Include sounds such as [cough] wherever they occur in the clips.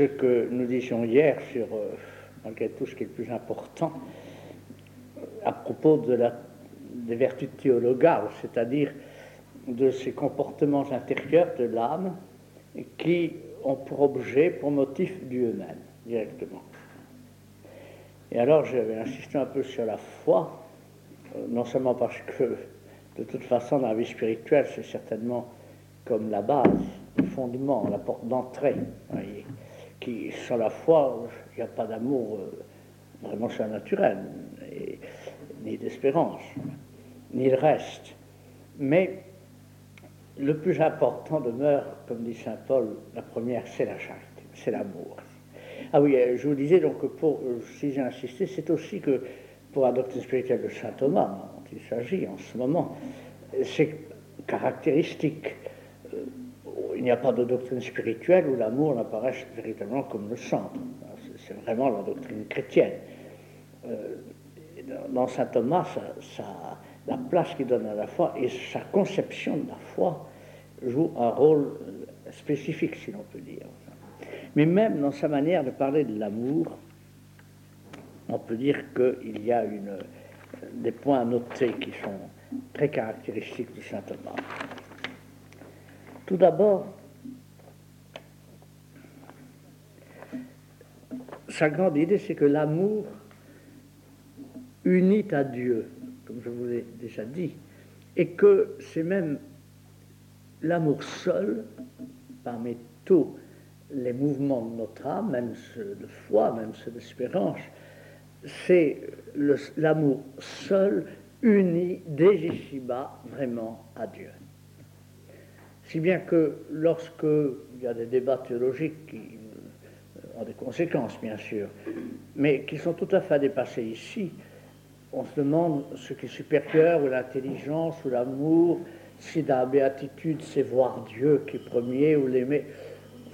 ce que nous disions hier sur, euh, malgré tout, ce qui est le plus important, à propos de la, des vertus théologales, c'est-à-dire de ces comportements intérieurs de l'âme qui ont pour objet, pour motif Dieu même, directement. Et alors j'avais insisté un peu sur la foi, euh, non seulement parce que de toute façon dans la vie spirituelle c'est certainement comme la base, le fondement, la porte d'entrée, qui sans la foi il n'y a pas d'amour euh, vraiment surnaturel, ni d'espérance, ni de reste. Mais le plus important demeure, comme dit saint Paul, la première, c'est la charité, c'est l'amour. Ah oui, euh, je vous disais donc que pour, euh, si j'ai insisté, c'est aussi que pour la doctrine spirituelle de saint Thomas, dont il s'agit en ce moment, c'est caractéristique. Euh, il n'y a pas de doctrine spirituelle où l'amour n'apparaisse véritablement comme le centre. C'est vraiment la doctrine chrétienne. Dans saint Thomas, la place qu'il donne à la foi et sa conception de la foi joue un rôle spécifique, si l'on peut dire. Mais même dans sa manière de parler de l'amour, on peut dire qu'il y a des points à noter qui sont très caractéristiques du saint Thomas. Tout d'abord, sa grande idée, c'est que l'amour unit à Dieu, comme je vous l'ai déjà dit, et que c'est même l'amour seul, parmi tous les mouvements de notre âme, même ceux de foi, même ceux d'espérance, c'est l'amour seul uni dès ici-bas vraiment à Dieu. Si bien que lorsque il y a des débats théologiques qui euh, ont des conséquences, bien sûr, mais qui sont tout à fait dépassés ici, on se demande ce qui est supérieur, ou l'intelligence, ou l'amour, si dans la béatitude c'est voir Dieu qui est premier ou l'aimer,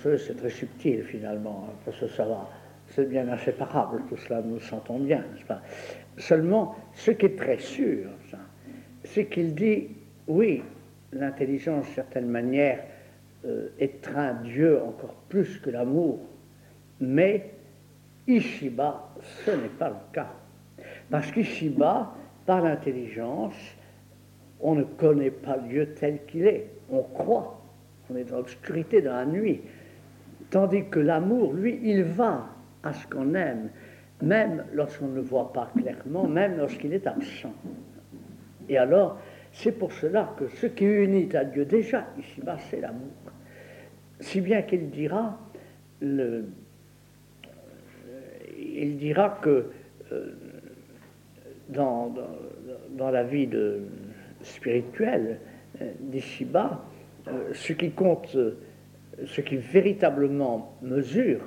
c'est très subtil finalement, parce que ça va, c'est bien inséparable, tout cela nous sentons bien, n'est-ce pas? Seulement, ce qui est très sûr, c'est qu'il dit, oui, l'intelligence, d'une certaine manière, euh, étreint Dieu encore plus que l'amour, mais ici-bas, ce n'est pas le cas. Parce qu'ici-bas, par l'intelligence, on ne connaît pas Dieu tel qu'il est. On croit. On est dans l'obscurité, dans la nuit. Tandis que l'amour, lui, il va à ce qu'on aime, même lorsqu'on ne voit pas clairement, même lorsqu'il est absent. Et alors, c'est pour cela que ce qui unit à Dieu déjà ici-bas, c'est l'amour. Si bien qu'il dira, le, il dira que euh, dans, dans, la vie de, spirituel euh, d'ici-bas, euh, ce qui compte, euh, ce qui véritablement mesure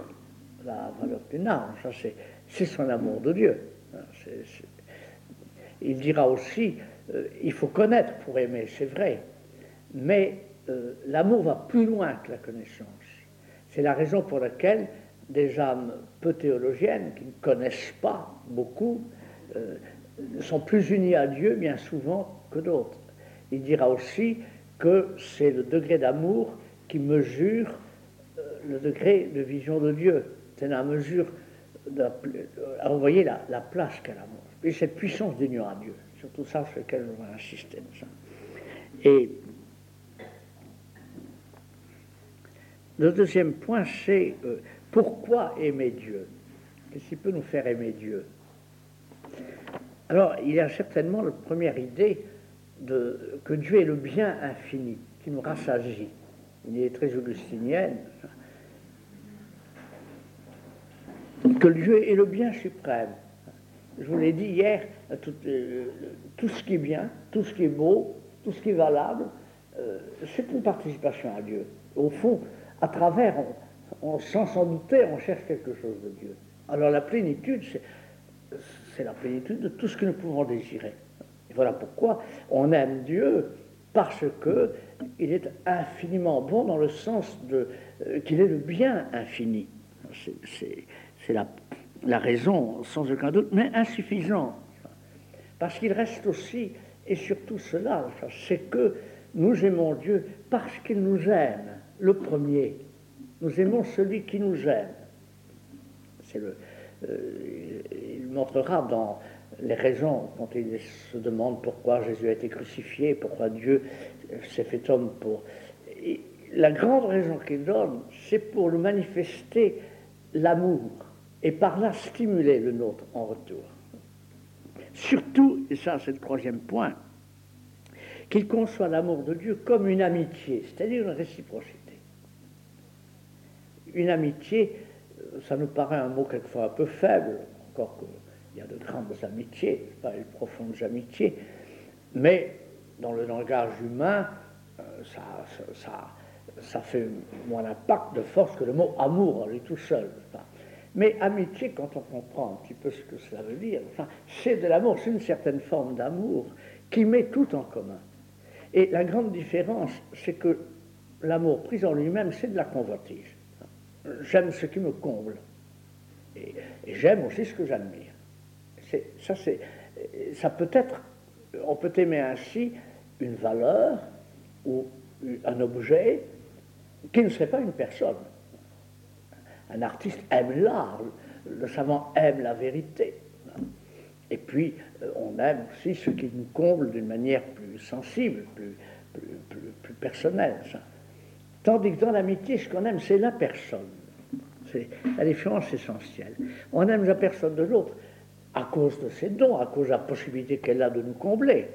la valeur d'une âme, c'est son amour de Dieu. il dira aussi, il faut connaître pour aimer, c'est vrai, mais l'amour va plus loin que la connaissance. C'est la raison pour laquelle des âmes peu théologiennes, qui ne connaissent pas beaucoup, sont plus unies à Dieu bien souvent que d'autres. Il dira aussi que c'est le degré d'amour qui mesure euh, le degré de vision de Dieu. C'est la mesure, vous voyez la, la place qu'a l'amour. Et cette puissance d'union à Dieu. Surtout ça sur lequel je vais insister. Et le deuxième point, c'est euh, pourquoi aimer Dieu? Qu'est-ce qui peut nous faire aimer Dieu? Alors, il y a certainement la première idée de, que Dieu est le bien infini, qui nous rassasie. Il est très augustinienne. Que Dieu est le bien suprême. Je vous l'ai dit hier, tout, euh, tout, ce qui est bien, tout ce qui est beau, tout ce qui est valable, euh, c'est une participation à Dieu. Au fond, à travers, sans s'en douter, on cherche quelque chose de Dieu. Alors la plénitude, c'est la plénitude de tout ce que nous pouvons désirer. Et voilà pourquoi on aime Dieu, parce que il est infiniment bon dans le sens euh, qu'il est le bien infini. C'est la, la, raison, sans aucun doute, mais insuffisant. Parce qu'il reste aussi, et surtout cela, c'est que nous aimons Dieu parce qu'il nous aime, le premier. Nous aimons celui qui nous aime. Euh, il montrera dans les raisons quand il se demande pourquoi Jésus a été crucifié, pourquoi Dieu s'est fait homme pour. la grande raison qu'il donne, c'est pour nous manifester l'amour et par là stimuler le nôtre en retour. Surtout, et ça c'est le troisième point, qu'il conçoit l'amour de Dieu comme une amitié, c'est-à-dire une réciprocité. Une amitié, euh, ça nous paraît un mot quelquefois un peu faible, encore qu'il y a de grandes amitiés, pas de profondes amitiés, mais dans le langage humain, euh, ça, fait moins d'impact, de force que le mot amour, lui tout seul. Mais amitié, quand on comprend un petit peu ce que cela veut dire, c'est de l'amour, c'est une certaine forme d'amour qui met tout en commun. Et la grande différence, c'est que l'amour pris en lui-même, c'est de la convoitise. J'aime ce qui me comble. Et, j'aime aussi ce que j'admire. Ça, ça peut être, on peut aimer ainsi une valeur ou un objet qui ne serait pas une personne. Un artiste aime l'art, le savant aime la vérité. Et puis, euh, on aime aussi ce qui nous comble d'une manière plus sensible, plus, personnelle. Tandis que dans l'amitié, ce qu'on aime, c'est la personne. C'est la différence essentielle. On aime la personne de l'autre à cause de ses dons, à cause de la possibilité qu'elle a de nous combler,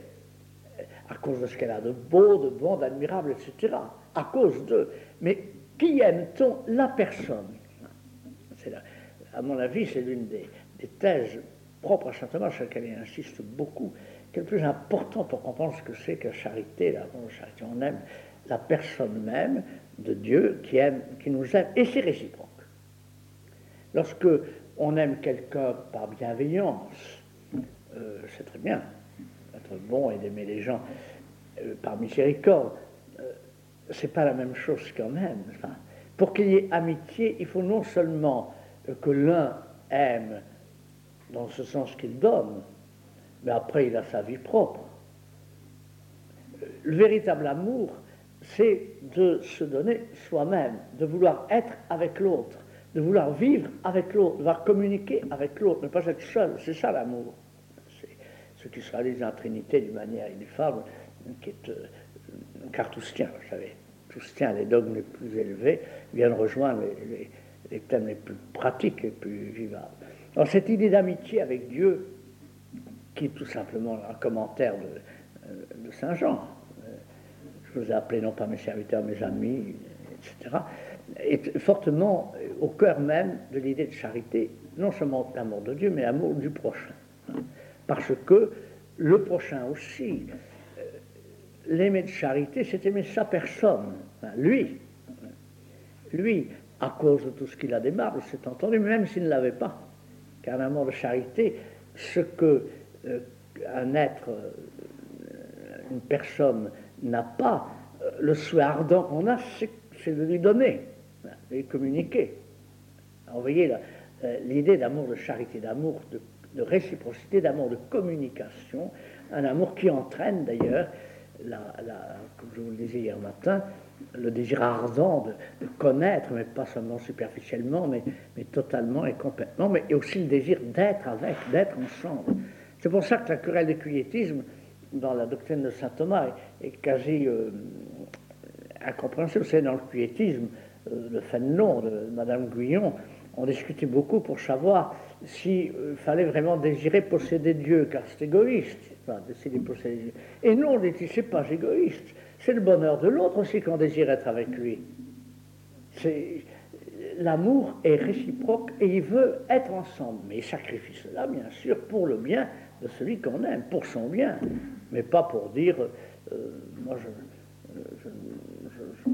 à cause de ce qu'elle a de beau, de bon, d'admirable, etc. À cause de. Mais qui aime-t-on La personne? À mon avis, c'est l'une des, thèses propre à saint Thomas, sur lequel il insiste beaucoup, qui est le plus important pour comprendre ce que c'est que charité, la charité. On aime la personne même de Dieu qui, aime, qui nous aime, et c'est réciproque. Lorsque on aime quelqu'un par bienveillance, euh, c'est très bien, d'être bon et d'aimer les gens euh, par miséricorde. Euh, c'est pas la même chose quand même. pour qu'il y ait amitié, il faut non seulement que l'un aime dans ce sens qu'il donne, mais après il a sa vie propre. Le véritable amour, c'est de se donner soi-même, de vouloir être avec l'autre, de vouloir vivre avec l'autre, de vouloir communiquer avec l'autre, ne pas être seul. C'est ça l'amour. C'est ce qui se réalise en Trinité d'une manière ineffable, qui est euh, cartoustien, vous savez. Toustien, les dogmes les plus élevés, viennent rejoindre les thèmes les plus pratiques et plus vivables. Alors cette idée d'amitié avec Dieu, qui est tout simplement un commentaire de, euh, Saint Jean, euh, je vous ai appelé non pas mes serviteurs, mes amis, etc., est fortement au cœur même de l'idée de charité, non seulement l'amour de Dieu, mais l'amour du prochain. Parce que le prochain aussi, euh, l'aimer de charité, c'est aimer sa personne, lui. Lui, à cause de tout ce qu'il a démarré, c'est entendu, même s'il ne l'avait pas car amour de charité, ce que euh, un être, euh, une personne n'a pas, euh, le souhait ardent qu'on a, c'est de lui donner, de lui communiquer. vous voyez l'idée d'amour de charité, d'amour de, réciprocité, d'amour de communication, un amour qui entraîne d'ailleurs, comme je vous le disais hier matin, le désir ardent de, connaître, mais pas seulement superficiellement, mais, totalement et complètement, mais aussi le désir d'être avec, d'être ensemble. C'est pour ça que la querelle du quiétisme, dans la doctrine de saint Thomas, est, quasi euh, incompréhensible. C'est dans le quiétisme, euh, le Fénelon de Madame Guyon, on discutait beaucoup pour savoir s'il euh, fallait vraiment désirer posséder Dieu, car c'est égoïste, enfin, de posséder Dieu. Et non, on dit, c'est pas égoïste c'est le bonheur de l'autre aussi qu'on désire être avec lui. L'amour est réciproque et il veut être ensemble. Mais il sacrifie cela, bien sûr, pour le bien de celui qu'on aime, pour son bien. Mais pas pour dire, euh, moi je,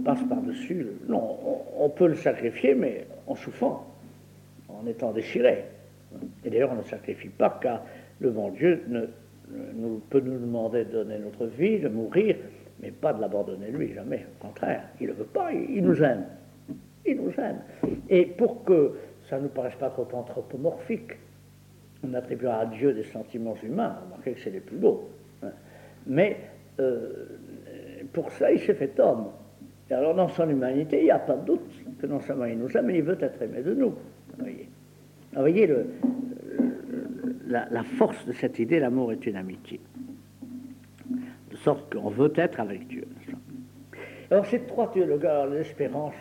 passe par-dessus. Non, on, peut le sacrifier, mais en souffrant, en étant déchiré. Et d'ailleurs, on ne sacrifie pas car le bon Dieu ne, peut nous demander de donner notre vie, de mourir, mais pas de l'abandonner lui, jamais. Au contraire, il ne veut pas, il, nous aime. Il nous aime. Et pour que ça ne nous paraisse pas trop anthropomorphique, on attribuera à Dieu des sentiments humains, remarquez que c'est les plus beaux. Mais euh, pour ça, il s'est fait homme. Et alors, dans son humanité, il n'y a pas de doute que non seulement il nous aime, mais il veut être aimé de nous. Vous voyez le, la, force de cette idée, l'amour est une amitié. Sorte qu'on veut être avec Dieu. Alors ces trois théologues, l'espérance,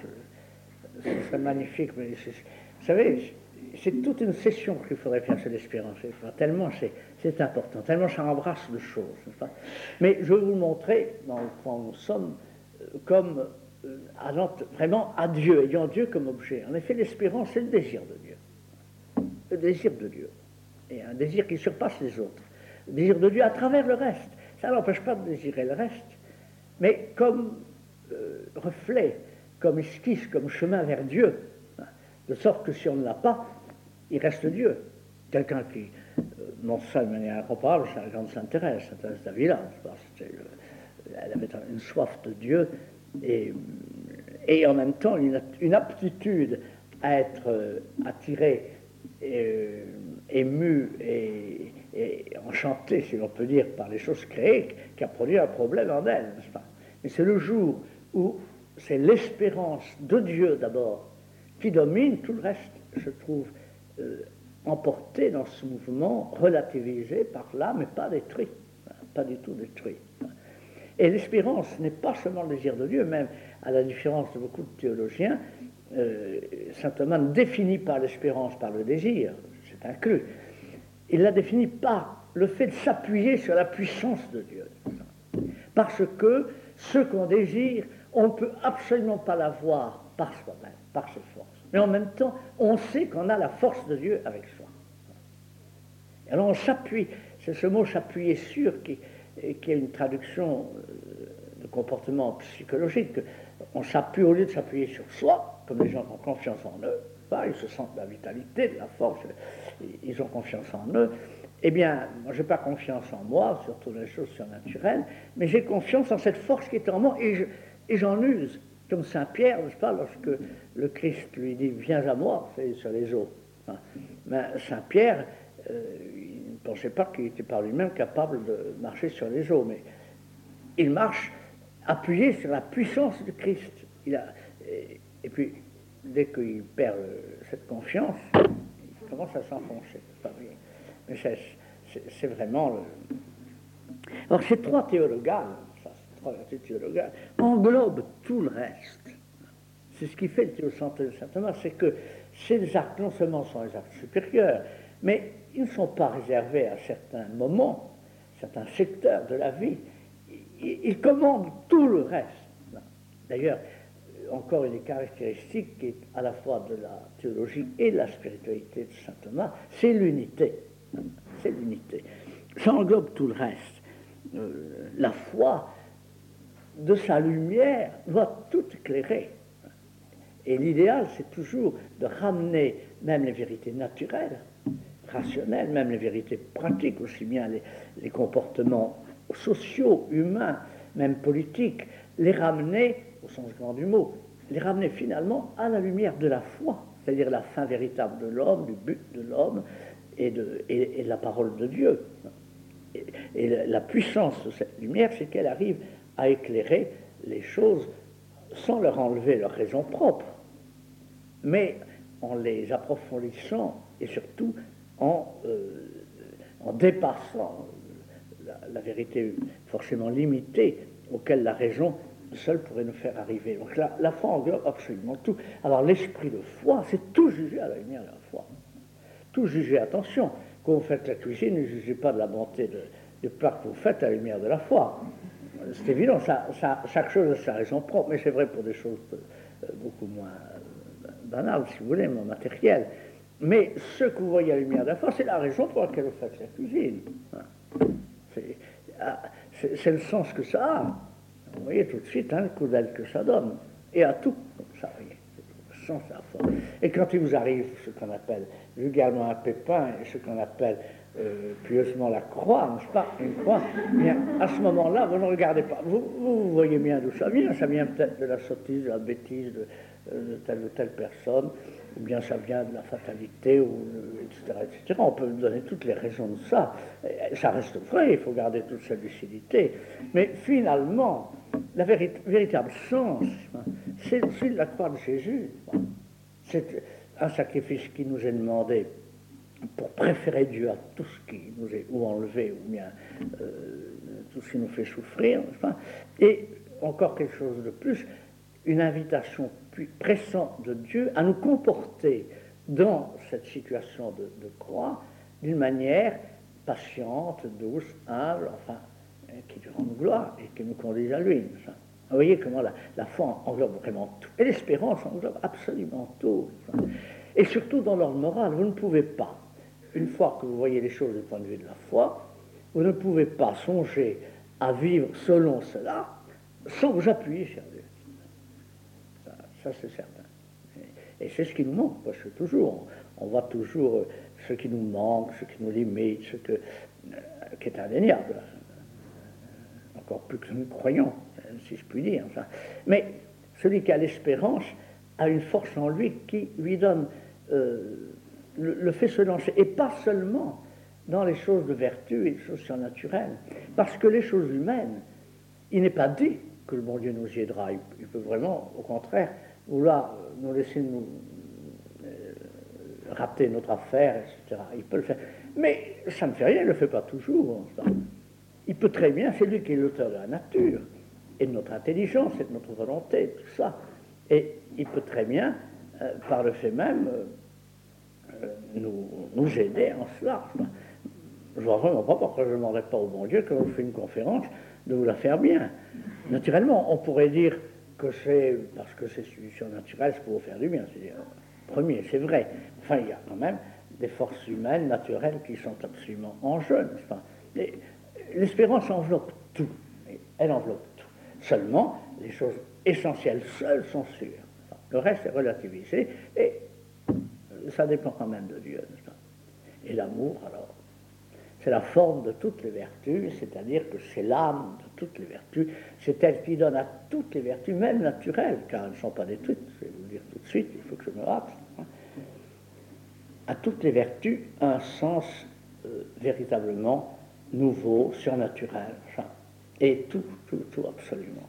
ce serait magnifique, mais vous savez, c'est toute une session qu'il faudrait faire sur l'espérance. Tellement c'est important, tellement ça embrasse de choses. Mais je vais vous montrer dans le point où nous sommes euh, comme euh, allant vraiment à Dieu, ayant Dieu comme objet. En effet, l'espérance, c'est le désir de Dieu. Le désir de Dieu. Et un désir qui surpasse les autres. Le désir de Dieu à travers le reste. Ça n'empêche pas de désirer le reste, mais comme euh, reflet, comme esquisse, comme chemin vers Dieu. De sorte que si on ne l'a pas, il reste Dieu. Quelqu'un qui euh, montre ça de manière incomparable, c'est la grande Sainte Thérèse, Sainte Thérèse d'Avila. Elle avait une soif de Dieu et, et en même temps une, aptitude à être euh, attirée, euh, émue et, et enchantée, si l'on peut dire, par les choses créées, qui a produit un problème en elle, n'est-ce pas? Mais c'est le jour où c'est l'espérance de Dieu d'abord qui domine, tout le reste se trouve euh, emporté dans ce mouvement, relativisé par là, mais pas détruit, pas du tout détruit. Et l'espérance n'est pas seulement le désir de Dieu, même à la différence de beaucoup de théologiens, euh, saint Thomas ne définit pas l'espérance par le désir, c'est inclus. Il la définit par le fait de s'appuyer sur la puissance de Dieu. Parce que ce qu'on désire, on ne peut absolument pas l'avoir par soi-même, par ses forces. Mais en même temps, on sait qu'on a la force de Dieu avec soi. Alors on s'appuie, c'est ce mot s'appuyer sur qui, qui est une traduction euh, de comportement psychologique. On s'appuie au lieu de s'appuyer sur soi, comme les gens ont confiance en eux, ils se sentent la vitalité, de la force, ils ont confiance en eux. Eh bien, moi, je n'ai pas confiance en moi, surtout les choses surnaturelles, mais j'ai confiance en cette force qui est en moi et j'en use. Comme Saint Pierre, n'est-ce pas, lorsque le Christ lui dit Viens à moi, c'est sur les eaux. Mais Saint Pierre, euh, il ne pensait pas qu'il était par lui-même capable de marcher sur les eaux, mais il marche appuyé sur la puissance du Christ. Il a, et, puis, dès qu'il perd cette confiance, il commence à s'enfoncer. Mais c'est vraiment. Alors, ces trois théologales, englobe tout le reste. C'est ce qui fait le théocentre de saint Thomas, c'est que ces actes non seulement sont les actes supérieurs, mais ils ne sont pas réservés à certains moments, certains secteurs de la vie. Ils commandent tout le reste. D'ailleurs, encore une des caractéristiques qui est à la fois de la théologie et de la spiritualité de saint Thomas, c'est l'unité. C'est l'unité. Ça englobe tout le reste. Euh, la foi, de sa lumière va tout éclairer. Et l'idéal, c'est toujours de ramener même les vérités naturelles, rationnelles, même les vérités pratiques, aussi bien les, comportements sociaux, humains, même politiques, les ramener, sens grand du mot, les ramener finalement à la lumière de la foi, c'est-à-dire la fin véritable de l'homme, du but de l'homme et de, la parole de Dieu. Et, la puissance de cette lumière, c'est qu'elle arrive à éclairer les choses sans leur enlever leur raison propre, mais en les approfondissant et surtout en, euh, dépassant la, vérité forcément limitée auquel la raison seule pourrait nous faire arriver. Donc la, la foi englobe absolument tout. Alors l'esprit de foi, c'est tout juger à la lumière de la foi. Tout juger, attention, quand vous faites la cuisine, ne jugez pas de la bonté de, du que vous faites à la lumière de la foi c'est évident, chaque chose a sa raison propre, mais c'est vrai pour des choses euh, beaucoup moins euh, banales, si vous voulez, moins matérielles. Mais ce que vous voyez à la lumière de la foi, c'est la raison pour laquelle vous faites la cuisine. Ah, c'est le sens que ça a. Vous voyez tout de suite hein, le coup d'aile que ça donne. Et à tout, ça, voyez, le sens de la foi. Et quand il vous arrive ce qu'on appelle vulgairement un pépin et ce qu'on appelle euh, pieusement la croix, n'est-ce pas Une croix. Bien, à ce moment-là, vous ne regardez pas. Vous, vous voyez bien d'où ça vient. Ça vient peut-être de la sottise, de la bêtise de, euh, telle ou telle personne, ou bien ça vient de la fatalité, etc., etc. On peut donner toutes les raisons de ça. ça reste vrai, il faut garder toute sa lucidité. Mais finalement, la véritable sens, c'est celui de la croix de Jésus. C'est un sacrifice qui nous est demandé pour préférer Dieu à tout ce qui nous est ou enlevé ou bien euh, tout ce qui nous fait souffrir. Et encore quelque chose de plus, une invitation pressante de Dieu à nous comporter dans cette situation de, croix d'une manière patiente, douce, humble, enfin, qui lui rende gloire et qui nous conduise à lui. Vous voyez comment la, la, foi englobe vraiment tout. Et l'espérance englobe absolument tout. Et surtout dans l'ordre moral, vous ne pouvez pas, une fois que vous voyez les choses du point de vue de la foi, vous ne pouvez pas songer à vivre selon cela sans vous appuyer sur Dieu. Ça, c'est certain. Et, c'est ce qui nous manque, parce que toujours, on voit toujours ce qui nous manque, ce qui nous limite, ce que, euh, qui est indéniable. Encore plus que nous croyons, si je puis dire. Mais celui qui a l'espérance a une force en lui qui lui donne euh, le, fait se lancer. Et pas seulement dans les choses de vertu et les choses surnaturelles. Parce que les choses humaines, il n'est pas dit que le bon Dieu nous y aidera. Il, peut vraiment, au contraire, vouloir nous laisser nous euh, rater notre affaire, etc. Il peut le faire. Mais ça ne fait rien, il ne le fait pas toujours. Il peut très bien, c'est lui qui est l'auteur de la nature, et de notre intelligence, et de notre volonté, tout ça. Et il peut très bien, euh, par le fait même, euh, nous, nous, aider en cela. Je vois vraiment pas pourquoi je ne demanderais pas au bon Dieu, quand je fais une conférence, de vous la faire bien. Naturellement, on pourrait dire que c'est parce que c'est surnaturel, c'est pour vous faire du bien. C'est premier, c'est vrai. Enfin, il y a quand même des forces humaines, naturelles, qui sont absolument en jeu. L'espérance enveloppe tout. Elle enveloppe tout. Seulement, les choses essentielles seules sont sûres. Le reste est relativisé et ça dépend quand même de Dieu. Et l'amour, alors, c'est la forme de toutes les vertus, c'est-à-dire que c'est l'âme de toutes les vertus, c'est elle qui donne à toutes les vertus, même naturelles, car elles ne sont pas détruites, je vais vous le dire tout de suite, il faut que je me rappelle, hein. à toutes les vertus un sens euh, véritablement nouveau, surnaturel, et tout, tout, tout absolument.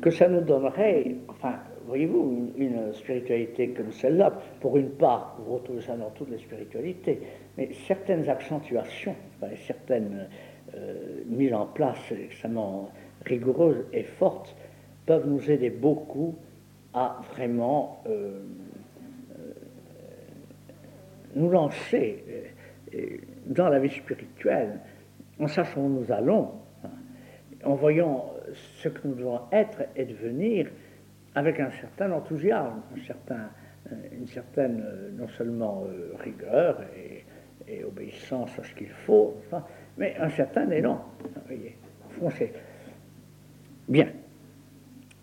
Que ça nous donnerait, enfin, voyez-vous, une, spiritualité comme celle-là, pour une part, vous retrouvez ça dans toutes les spiritualités, mais certaines accentuations, certaines mises en place extrêmement rigoureuses et fortes, peuvent nous aider beaucoup à vraiment euh, euh, nous lancer dans la vie spirituelle, en sachant où nous allons, hein, en voyant ce que nous devons être et devenir, avec un certain enthousiasme, euh, une certaine euh, non seulement euh, rigueur et, obéissance à ce qu'il faut, mais un certain élan. Voyez, foncez. Bien.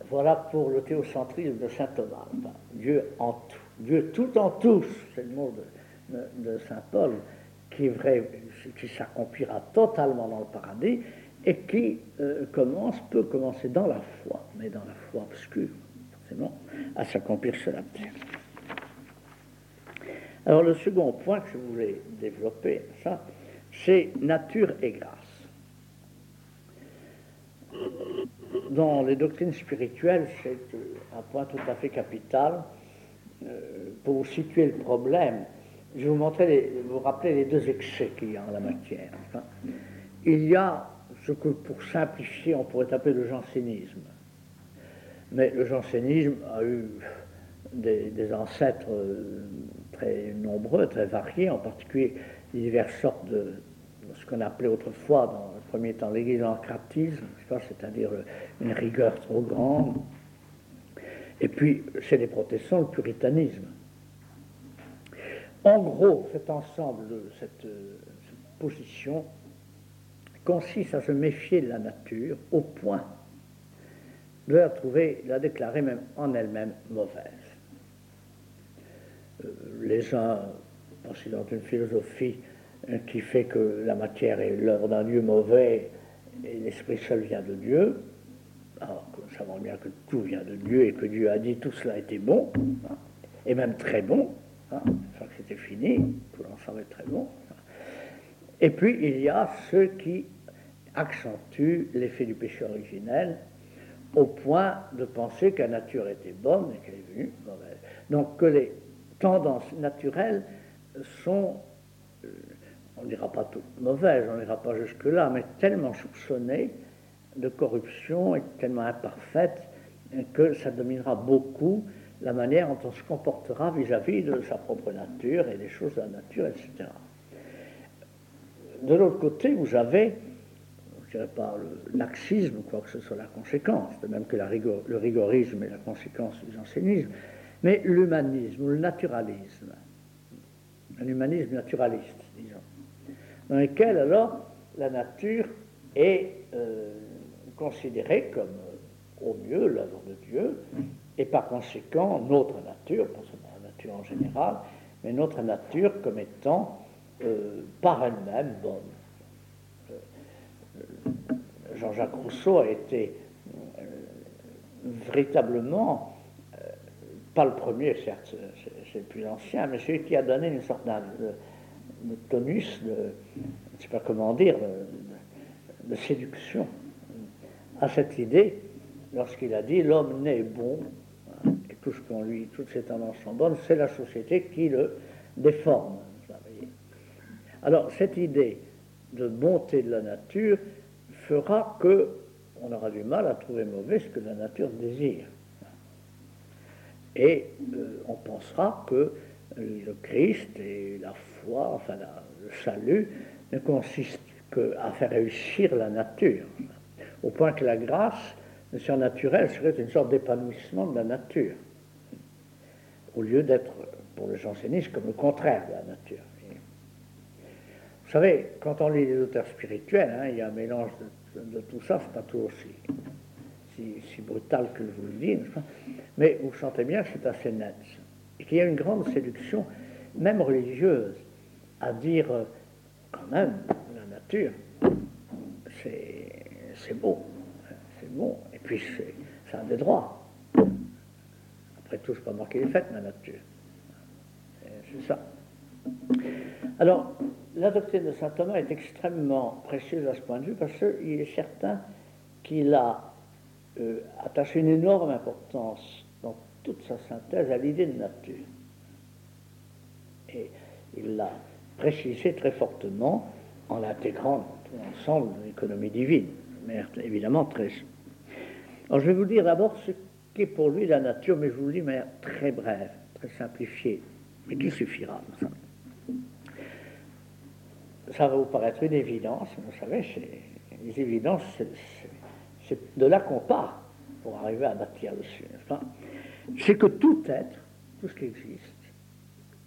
Voilà pour le théocentrisme de saint Thomas. Dieu en tout. Dieu tout en tous, c'est le mot de, saint Paul, qui est vrai, qui s'accomplira totalement dans le paradis et qui commence, peut commencer dans la foi, mais dans la foi obscure à s'accomplir sur la terre. Alors le second point que je voulais développer, c'est nature et grâce. Dans les doctrines spirituelles, c'est un point tout à fait capital. Euh, pour situer le problème, je vais vous montrer, vous rappeler les deux excès qu'il y a en la matière. Il y a ce que, pour simplifier, on pourrait appeler le jansénisme. Mais le jansénisme a eu des, ancêtres euh, très nombreux, très variés, en particulier diverses sortes de, ce qu'on appelait autrefois, dans le premier temps, l'église c'est-à-dire une rigueur trop grande. Et puis, chez les protestants, le puritanisme. En gros, cet ensemble, cette, cette position, consiste à se méfier de la nature au point de la trouver, la déclarer même en elle-même mauvaise. Euh, les uns pensent dans une philosophie euh, qui fait que la matière est l'œuvre d'un Dieu mauvais et l'esprit seul vient de Dieu, alors que nous savons bien que tout vient de Dieu et que Dieu a dit tout cela était bon, hein, et même très bon, hein, que c'était fini, tout l'ensemble est très bon. Et puis il y a ceux qui accentuent l'effet du péché originel au point de penser que la nature était bonne et qu'elle est venue mauvaise. Donc que les tendances naturelles sont, euh, on ne dira pas toutes mauvaises, on n'ira pas jusque-là, mais tellement soupçonnées de corruption et tellement imparfaites que ça dominera beaucoup la manière dont on se comportera vis-à-vis de sa propre nature et des choses de la nature, etc. De l'autre côté, vous avez, je ne dirais pas le laxisme quoi que ce soit la conséquence, de même que le rigorisme est la conséquence du jansénisme, mais l'humanisme ou le naturalisme, un humanisme naturaliste, disons, dans lequel alors la nature est euh, considérée comme au mieux l'œuvre de Dieu, et par conséquent notre nature, pas seulement la nature en général, mais notre nature comme étant euh, par elle-même bonne. Euh, Jean-Jacques Rousseau a été euh, véritablement, pas le premier, certes, c'est plus ancien, mais celui qui a donné une sorte de, tonus, de, je ne sais pas comment dire, de séduction à cette idée lorsqu'il a dit l'homme n'est bon, hein, et tout ce qu'on lui, toutes ses tendances sont bonnes, c'est la société qui le déforme. Alors cette idée de bonté de la nature fera que on aura du mal à trouver mauvais ce que la nature désire. Et euh, on pensera que le Christ et la foi, enfin le salut, ne consistent qu'à faire réussir la nature, au point que la grâce le surnaturel serait une sorte d'épanouissement de la nature, au lieu d'être, pour le jansénisme, comme le contraire de la nature. Vous savez, quand on lit les auteurs spirituels, hein, il y a un mélange de, tout ça, c'est pas tout aussi si, brutal que je vous le dis, mais vous sentez bien que c'est assez net. Et qu'il y a une grande séduction, même religieuse, à dire euh, quand même, la nature, c'est beau, c'est bon, puis c'est un des droits. Après tout, je pas marquer les fêtes, ma nature. C'est ça. Alors, la de saint Thomas est extrêmement précieuse à ce point de vue parce qu'il est certain qu'il a euh, attaché une énorme importance dans toute sa synthèse à l'idée de nature. Et il l'a précisé très fortement en l'intégrant dans l'ensemble de l'économie divine, mais évidemment très alors je vais vous dire d'abord ce qu'est pour lui la nature, mais je vous le dis manière très brève, très simplifiée, mais qui suffira. Ça va vous paraître une évidence, vous savez, les évidences, c'est de là qu'on part pour arriver à bâtir dessus, C'est que tout être, tout ce qui existe,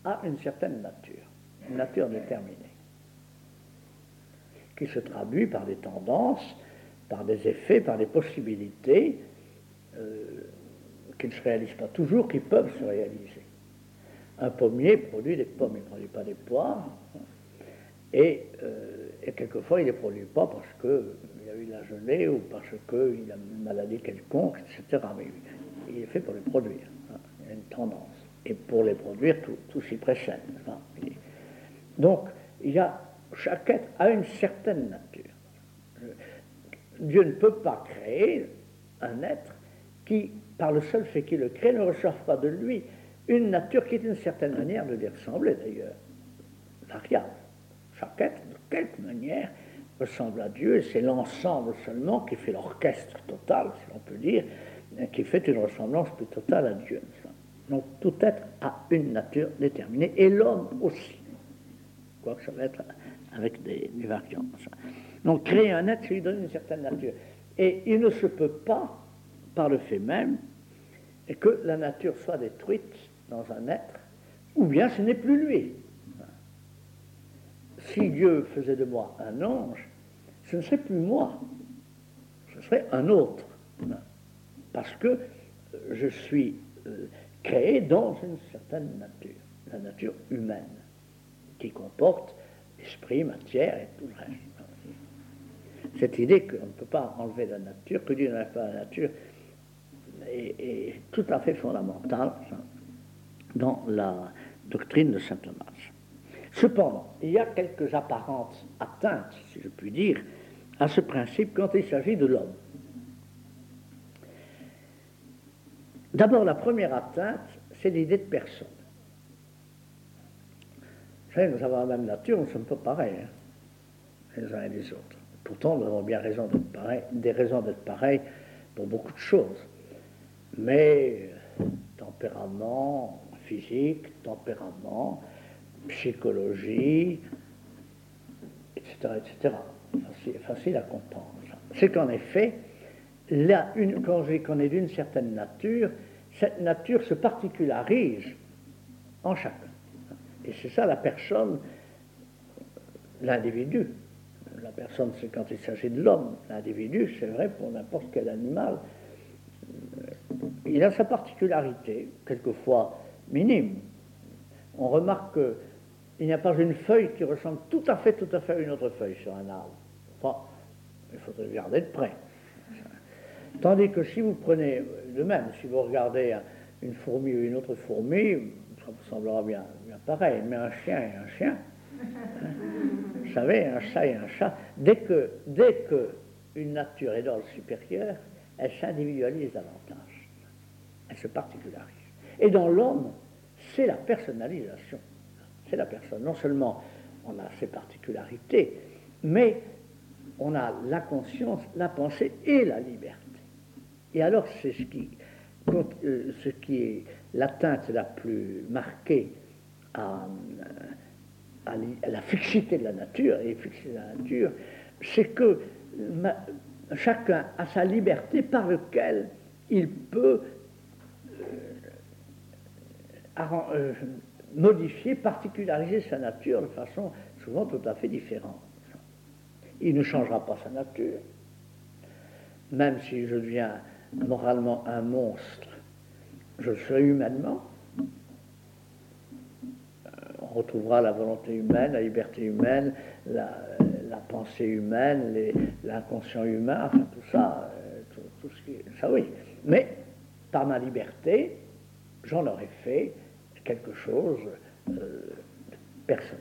a une certaine nature, une nature déterminée, qui se traduit par des tendances, par des effets, par des possibilités euh, qui ne se réalisent pas toujours, qui peuvent se réaliser. Un pommier produit des pommes, il ne produit pas des poires. Et, euh, et, quelquefois, il ne les produit pas parce qu'il a gelée ou parce qu'il a une maladie quelconque, etc. Mais il est fait pour les produire. Hein. Il y a une tendance. Et pour les produire, tout, s'y précède. Hein. Donc, il y a, chaque être a une certaine nature. Dieu ne peut pas créer un être qui, par le seul fait qu'il le crée, ne reçoive pas de lui une nature qui est d'une certaine manière de lui ressembler d'ailleurs, variable. Chaque être, de quelque manière, ressemble à Dieu, et c'est l'ensemble seulement qui fait l'orchestre total, si l'on peut dire, qui fait une ressemblance plus totale à Dieu. Donc tout être a une nature déterminée, et l'homme aussi. Quoique ça va être avec des, des variantes. Donc créer un être, c'est lui donner une certaine nature. Et il ne se peut pas, par le fait même, que la nature soit détruite dans un être, ou bien ce n'est plus lui. Si Dieu faisait de moi un ange, ce ne serait plus moi, ce serait un autre. Parce que je suis euh, créé dans une certaine nature, la nature humaine, qui comporte esprit, matière et tout le reste cette idée qu'on ne peut pas enlever la nature, que Dieu n'enlève pas la nature, est, tout à fait fondamentale dans la doctrine de saint Thomas. Cependant, il y a quelques apparentes atteintes, si je puis dire, à ce principe quand il s'agit de l'homme. D'abord, la première atteinte, c'est l'idée de personne. Vous savez, nous avons la même nature, nous ne sommes pas pareils, hein, les uns et les autres. Pourtant, nous avons bien d'être pareils, des raisons d'être pareils pour beaucoup de choses. Mais tempérament physique, tempérament, psychologie, etc., etc. C'est facile à comprendre. C'est qu'en effet, quand qu'on est d'une certaine nature, cette nature se particularise en chacun. Et c'est ça la personne, l'individu. La personne, c'est quand il s'agit de l'homme. L'individu, c'est vrai pour n'importe quel animal. Il a sa particularité, quelquefois minime. On remarque qu'il n'y a pas une feuille qui ressemble tout à fait, tout à fait à une autre feuille sur un arbre. Il faudrait regarder de près. Tandis que si vous prenez de même, si vous regardez une fourmi ou une autre fourmi, ça vous semblera bien, bien pareil, mais un chien et un chien, vous savez, un chat et un chat, dès que, nature est d'ordre supérieur, elle s'individualise davantage, elle se particularise. Et dans l'homme, c'est la personnalisation, c'est la personne. Non seulement on a ses particularités, mais on a la conscience, la pensée et la liberté. Et alors, c'est ce qui, euh, est l'atteinte la plus marquée à, la fixité de la nature, et fixité de la nature, c'est que chacun a sa liberté par laquelle il peut euh, euh, modifier, particulariser sa nature de façon souvent tout à fait différente. Il ne changera pas sa nature, même si je deviens moralement un monstre, je serai humainement. Euh, on retrouvera la volonté humaine, la liberté humaine, la, pensée humaine, l'inconscient humain, enfin tout ça, euh, tout, ça oui. Mais par ma liberté, j'en aurais fait quelque chose de euh, personnel.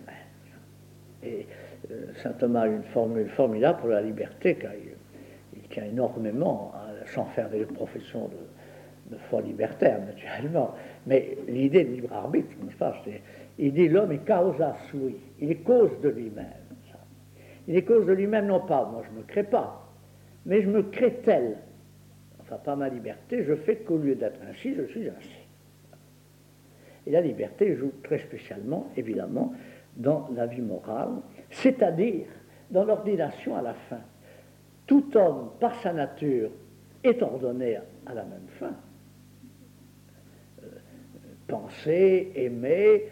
Saint Thomas a une formule formidable pour la liberté, car il, tient énormément, sans faire des professions de, foi libertaire, naturellement. Mais l'idée de libre arbitre, n'est-ce pas Il dit l'homme est causa sui, il est cause de lui-même. Il est cause de lui-même, non pas, moi je ne me crée pas, mais je me crée tel. Enfin, pas ma liberté, je fais qu'au lieu d'être ainsi, je suis ainsi. Et la liberté joue très spécialement, évidemment, dans la vie morale, c'est-à-dire dans l'ordination à la fin. Tout homme, par sa nature, est ordonné à la même fin. Euh, penser, aimer,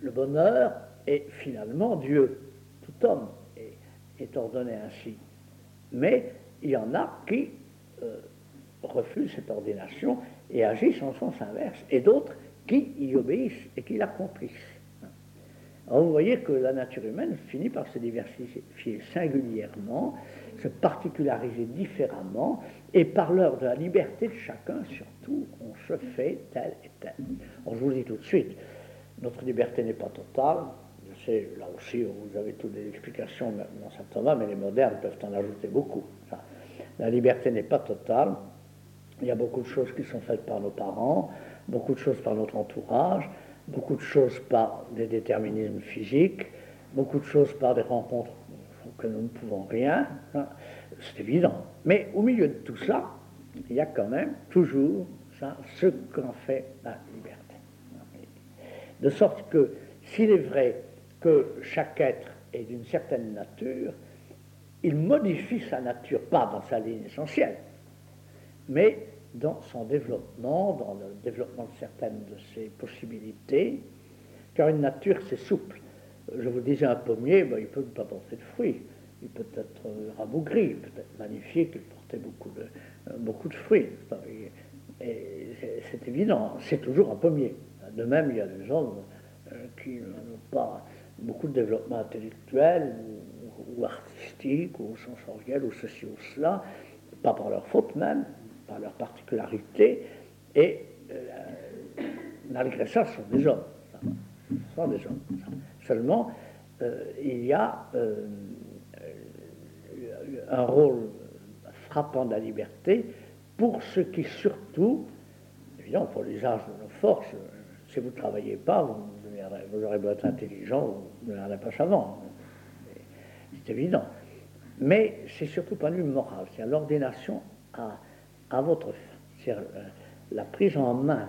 le bonheur, et finalement Dieu. Tout homme est, ordonné ainsi. Mais il y en a qui euh, refusent cette ordination et agissent en sens inverse, et d'autres qui y obéissent et qui l'accomplissent. Alors vous voyez que la nature humaine finit par se diversifier singulièrement, se particulariser différemment, et par l'heure de la liberté de chacun, surtout, on se fait tel et tel. Je vous le dis tout de suite, notre liberté n'est pas totale. Je sais, là aussi, vous avez toutes les explications dans Saint Thomas, mais les modernes peuvent en ajouter beaucoup. La liberté n'est pas totale. Il y a beaucoup de choses qui sont faites par nos parents, beaucoup de choses par notre entourage, beaucoup de choses par des déterminismes physiques, beaucoup de choses par des rencontres que nous ne pouvons rien, hein, c'est évident. Mais au milieu de tout ça, il y a quand même toujours ça, ce qu'en fait la liberté. De sorte que s'il est vrai que chaque être est d'une certaine nature, il modifie sa nature, pas dans sa ligne essentielle, mais dans son développement, dans le développement de certaines de ses possibilités, car une nature, c'est souple. Je vous disais, un pommier, ben, il peut ne pas porter de fruits. Il peut être rabougri, il peut être magnifique, il portait beaucoup de, euh, beaucoup de fruits. C'est évident, c'est toujours un pommier. De même, il y a des gens euh, qui n'ont pas beaucoup de développement intellectuel ou artistique ou sensoriel ou ceci ou cela, pas par leur faute même, par leur particularité, et euh, malgré ça, ce sont des hommes. Ce sont des hommes. Seulement, euh, il y a euh, un rôle frappant de la liberté pour ce qui surtout, évident, pour l'usage de nos forces, si vous ne travaillez pas, vous, vous aurez beau être intelligent, vous ne deviendrez pas savant. C'est évident. Mais c'est surtout pas vue moral, c'est l'ordination à, à votre. C'est euh, la prise en main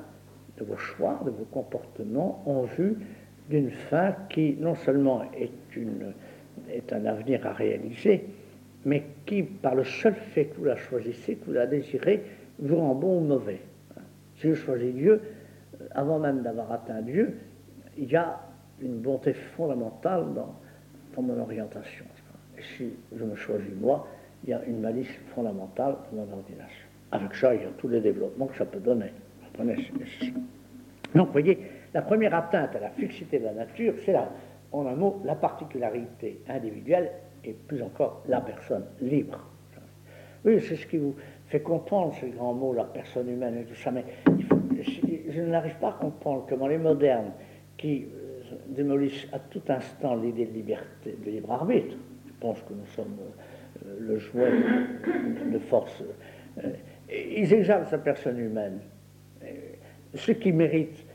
de vos choix, de vos comportements en vue d'une fin qui non seulement est, une, est un avenir à réaliser, mais qui, par le seul fait que vous la choisissez, que vous la désirez, vous rend bon ou mauvais. Si je choisis Dieu, euh, avant même d'avoir atteint Dieu, il y a une bonté fondamentale dans, mon orientation. Si je me choisis moi, il y a une malice fondamentale dans mon ordination. Avec ça, il y a tous les développements que ça peut donner. Donc, vous voyez, la première atteinte à la fixité de la nature, c'est là, en un mot, la particularité individuelle et plus encore la personne libre. Oui, c'est ce qui vous fait comprendre ce grand mot, la personne humaine et tout ça, mais je n'arrive pas à comprendre comment les modernes, qui euh, démolissent à tout instant l'idée de liberté, de libre arbitre, je pense que nous sommes euh, le jouet de, force, euh, ils exaltent sa personne humaine. Ce qui mérite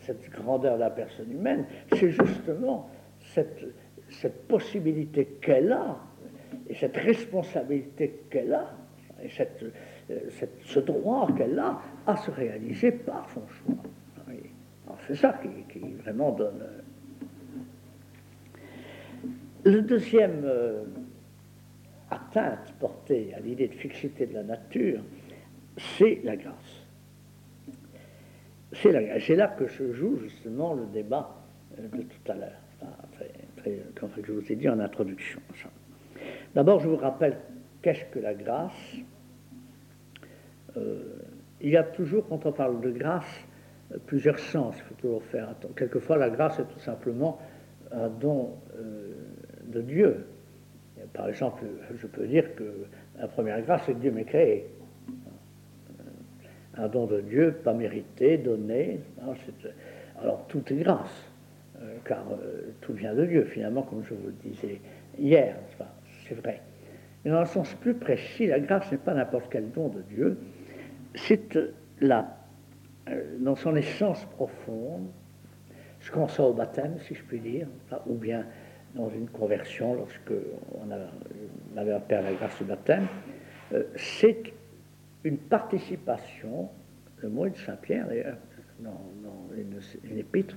cette grandeur de la personne humaine, c'est justement cette, cette possibilité qu'elle a, et cette responsabilité qu'elle a, et cette, ce droit qu'elle a à se réaliser par son choix. C'est ça qui, vraiment donne. Euh, le deuxième euh, atteinte portée à l'idée de fixité de la nature, c'est la grâce. C'est là que se joue justement le débat euh, de tout à l'heure, comme je vous ai dit en introduction. D'abord, je vous rappelle qu'est-ce que la grâce. il y a toujours, quand on parle de grâce, plusieurs sens, il faut toujours faire. Quelquefois, la grâce est tout simplement un don euh, de Dieu. Par exemple, je peux dire que la première grâce, c'est que Dieu m'ait créé. Un don de Dieu, pas mérité, donné. Alors, tout est grâce, euh, car euh, tout vient de Dieu, finalement, comme je vous le disais hier. c'est vrai. Mais dans un sens plus précis, la grâce n'est pas n'importe quel don de Dieu, c'est euh, dans son essence profonde, ce qu'on sent au baptême, si je puis dire, ou bien dans une conversion, lorsque on, avait appelé à la grâce du baptême, c'est une participation, le mot de Saint-Pierre d'ailleurs, dans, une, épître,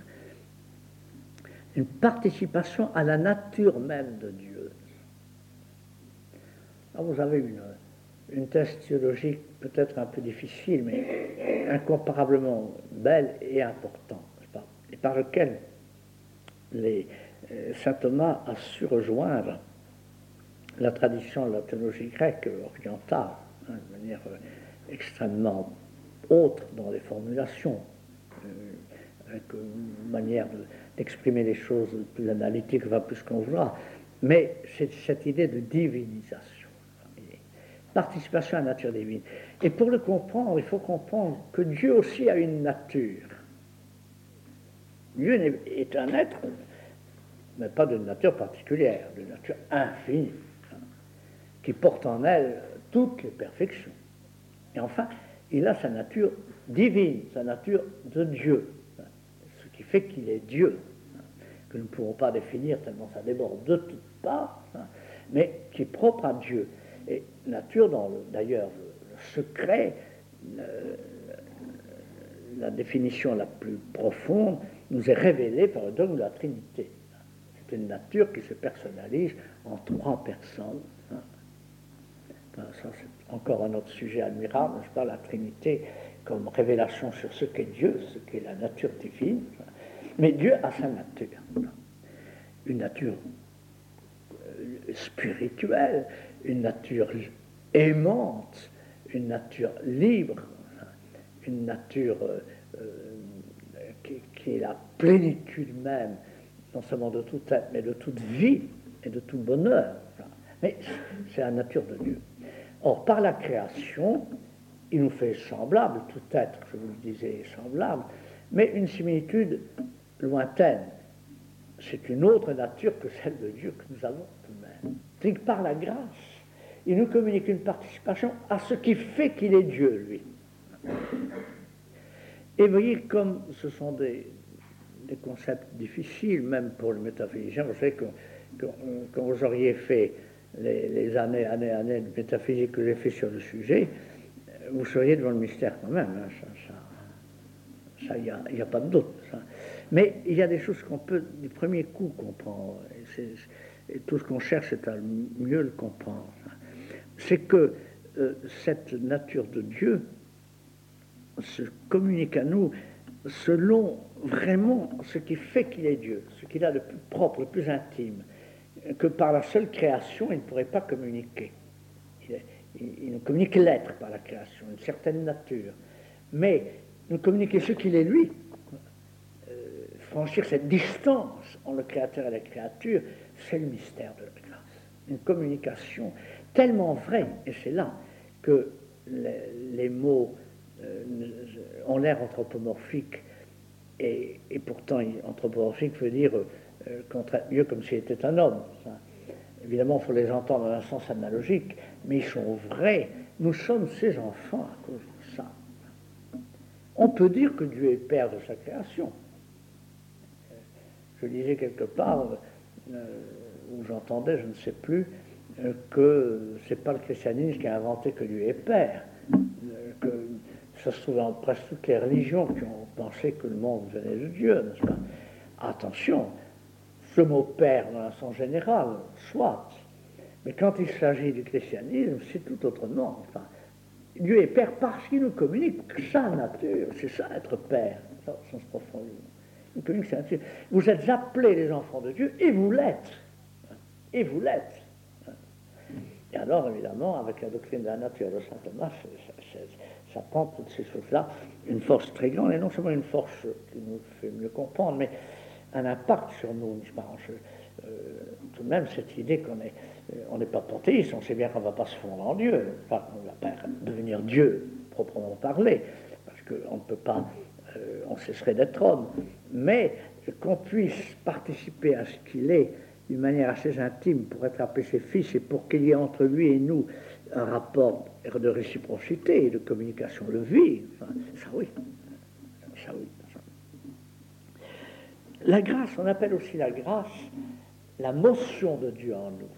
une participation à la nature même de Dieu. Alors vous avez une, une thèse théologique peut-être un peu difficile, mais incomparablement belle et importante, et par lequel les, saint Thomas a su rejoindre la tradition de la théologie grecque orientale, hein, de manière euh, extrêmement autre dans les formulations, euh, avec une manière d'exprimer les choses plus analytique, va plus qu'on voudra, mais c'est cette idée de divinisation participation à la nature divine. Et pour le comprendre, il faut comprendre que Dieu aussi a une nature. Dieu est un être, mais pas d'une nature particulière, d'une nature infinie, hein, qui porte en elle toutes les perfections. Et enfin, il a sa nature divine, sa nature de Dieu, hein, ce qui fait qu'il est Dieu, hein, que nous ne pouvons pas définir tellement ça déborde de toutes parts, mais qui est propre à Dieu. Et nature, dans d'ailleurs le, secret, la définition la plus profonde, nous est révélée par le dogme de la Trinité. C'est une nature qui se personnalise en trois personnes. Hein. ça, c'est encore un autre sujet admirable, n'est-ce pas, la Trinité comme révélation sur ce qu'est Dieu, ce qu'est la nature divine. Mais Dieu a sa nature. Une nature euh, spirituelle, une nature aimante, une nature libre, une nature euh, euh, qui, est la plénitude même, non seulement de tout être, mais de toute vie et de tout bonheur. Mais c'est la nature de Dieu. Or, par la création, il nous fait semblable, tout être, je vous le disais, semblable, mais une similitude lointaine. C'est une autre nature que celle de Dieu que nous avons tout-même. C'est que par la grâce, il nous communique une participation à ce qui fait qu'il est Dieu, lui. Et voyez comme ce sont des, concepts difficiles, même pour le métaphysicien. Vous savez que quand vous auriez fait les, années, années, années de métaphysique que j'ai fait sur le sujet, vous seriez devant le mystère quand même. Hein, ça, il n'y a, pas de doute. Mais il y a des choses qu'on peut, du premier coup, comprendre. Et, tout ce qu'on cherche, c'est à mieux le comprendre. C'est que euh, cette nature de Dieu se communique à nous selon vraiment ce qui fait qu'il est Dieu, ce qu'il a de plus propre, le plus intime, que par la seule création, il ne pourrait pas communiquer. Il, ne communique l'être par la création, une certaine nature. Mais nous communiquer ce qu'il est lui, euh, franchir cette distance entre le créateur et la créature, c'est le mystère de la grâce. Une communication tellement vraie, et c'est là que les, mots euh, ont l'air anthropomorphiques, et, pourtant anthropomorphique veut dire euh, mieux comme s'il était un homme. Évidemment, il faut les entendre dans un sens analogique, mais ils sont vrais. Nous sommes ses enfants à cause de ça. On peut dire que Dieu est père de sa création. Je lisais quelque part, euh, où j'entendais, je ne sais plus, euh, que ce n'est pas le christianisme qui a inventé que Dieu est père. Ça se trouve dans presque toutes les religions qui ont pensé que le monde venait de Dieu, n'est-ce pas? Attention, ce mot père dans un sens général, soit. Mais quand il s'agit du christianisme, c'est tout autrement. Dieu est père parce qu'il nous communique sa nature. C'est ça être père, le sens profond Il communique sa nature. Vous êtes appelés les enfants de Dieu et vous l'êtes. Et vous l'êtes. Et alors, évidemment, avec la doctrine de la nature de saint Thomas, ça prend toutes ces choses-là une force très grande, et non seulement une force qui nous fait mieux comprendre, mais un impact sur nous, n'est-ce pas euh, Tout de même, cette idée qu'on est, euh, on n'est pas panthéiste, on sait bien qu'on ne va pas se fondre en Dieu, enfin, on ne va pas devenir Dieu proprement parlé, parce qu'on ne peut pas, euh, on cesserait d'être homme, mais qu'on puisse participer à ce qu'il est d'une manière assez intime pour attraper ses fils et pour qu'il y ait entre lui et nous un rapport de réciprocité de communication de vie, ça oui, ça oui. La grâce, on appelle aussi la grâce la motion de Dieu en nous.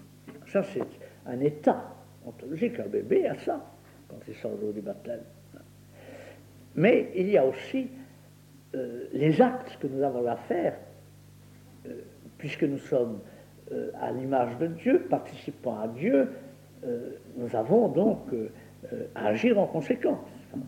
Ça, c'est un état ontologique. Un bébé a ça quand il sort du baptême. Mais il y a aussi euh, les actes que nous avons à faire, euh, puisque nous sommes euh, à l'image de Dieu, participant à Dieu, nous avons donc à agir en conséquence.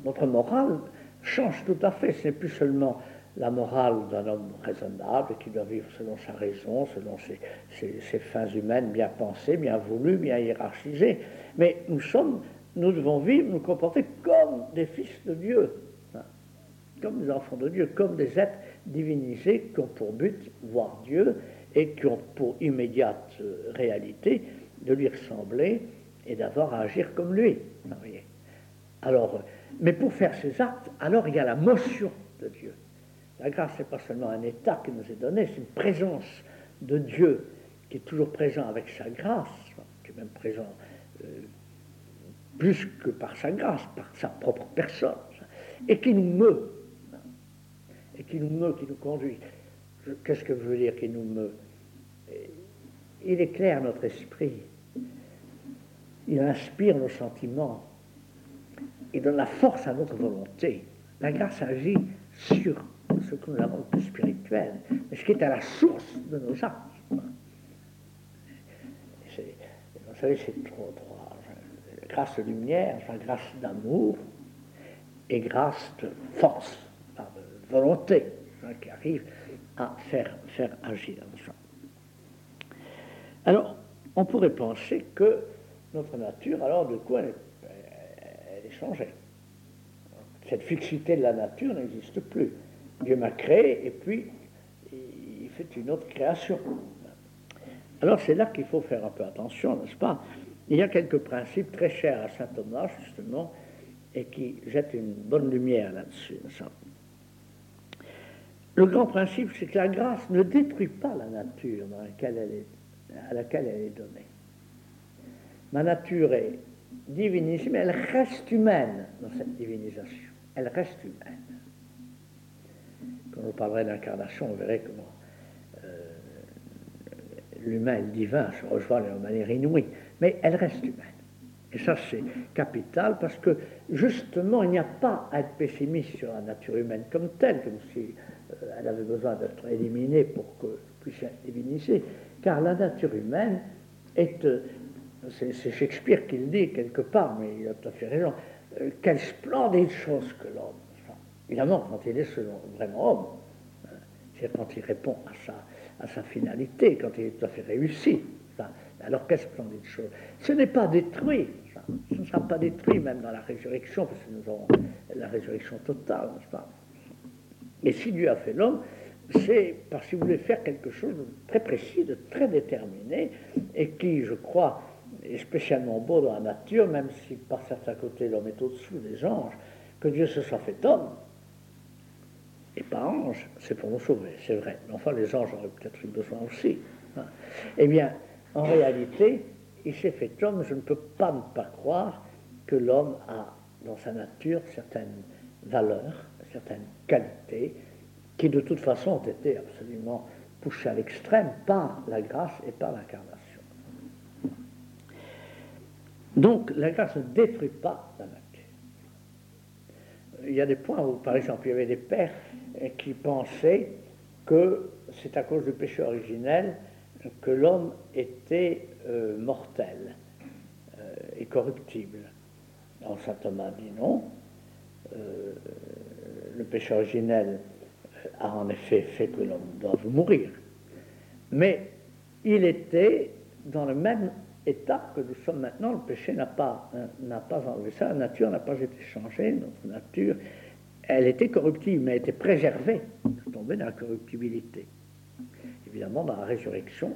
notre morale change tout à fait. Ce n'est plus seulement la morale d'un homme raisonnable qui doit vivre selon sa raison, selon ses, fins humaines bien pensées, bien voulues, bien hiérarchisées. Mais nous sommes, nous devons vivre, nous comporter comme des fils de Dieu, hein. comme des enfants de Dieu, comme des êtres divinisés qui ont pour but voir Dieu et qui ont pour immédiate euh, réalité de lui ressembler et d'avoir à agir comme lui. Alors, mais pour faire ces actes, alors il y a la motion de Dieu. La grâce, n'est pas seulement un état qui nous est donné, c'est une présence de Dieu qui est toujours présent avec sa grâce, qui est même présent euh, plus que par sa grâce, par sa propre personne, et qui nous meut, et qui nous meut, qui nous conduit. Qu'est-ce que je veux dire qui nous meut? Il éclaire notre esprit, il inspire nos sentiments, il donne la force à notre volonté. La grâce agit sur ce que nous avons de spirituel, mais ce qui est à la source de nos actes. Vous savez, c'est trois, trois grâce de lumière, grâce d'amour et grâce de force, de volonté, qui arrive à faire, agir. Alors, on pourrait penser que notre nature, alors, de quoi elle, est changée. Cette fixité de la nature n'existe plus. Dieu m'a créé et puis il fait une autre création. Alors c'est là qu'il faut faire un peu attention, n'est-ce pas? Il y a quelques principes très chers à saint Thomas, justement, et qui jettent une bonne lumière là-dessus. Le grand principe, c'est que la grâce ne détruit pas la nature à laquelle elle est donnée. Ma nature est divinisée, mais elle reste humaine dans cette divinisation. Elle reste humaine. quand on parlerait d'incarnation, on verrait comment euh, l'humain et le divin se rejoignent de manière inouïe. Mais elle reste humaine. Et ça, c'est capital parce que justement, il n'y a pas à être pessimiste sur la nature humaine comme telle, comme si euh, elle avait besoin d'être éliminée pour que puisse être divinisée. Car la nature humaine est, euh, c'est Shakespeare qui le dit quelque part, mais il a tout à fait raison, euh, quelle splendide chose que l'homme. évidemment, quand il est vraiment homme, hein, c'est quand il répond à sa, à sa finalité, quand il est tout à fait réussi. alors, quelle splendide chose. Ce n'est pas détruit, ce ne sera pas détruit même dans la résurrection, parce que nous aurons la résurrection totale, n'est-ce pas? Et si Dieu a fait l'homme, c'est parce qu'il voulait faire quelque chose de très précis, de très déterminé, et qui, je crois, est spécialement beau dans la nature, même si par certains côtés l'homme est au-dessous des anges, que Dieu se soit fait homme, et pas ange, c'est pour nous sauver, c'est vrai. Mais enfin, les anges auraient peut-être eu besoin aussi. Hein. Eh bien, en réalité, il s'est fait homme, je ne peux pas ne pas croire que l'homme a dans sa nature certaines valeurs, certaines qualités, qui de toute façon ont été absolument poussées à l'extrême par la grâce et par l'incarnation. Donc la grâce ne détruit pas la nature. Il y a des points où, par exemple, il y avait des pères qui pensaient que c'est à cause du péché originel que l'homme était euh, mortel euh, et corruptible. Alors saint Thomas dit non. Euh, le péché originel a en effet fait que l'homme doive mourir. Mais il était dans le même que nous sommes maintenant. Le péché n'a pas, n'a pas enlevé ça, la nature n'a pas été changée, notre nature, elle était corruptible, mais elle était préservée de tomber dans la corruptibilité. Évidemment, dans la résurrection,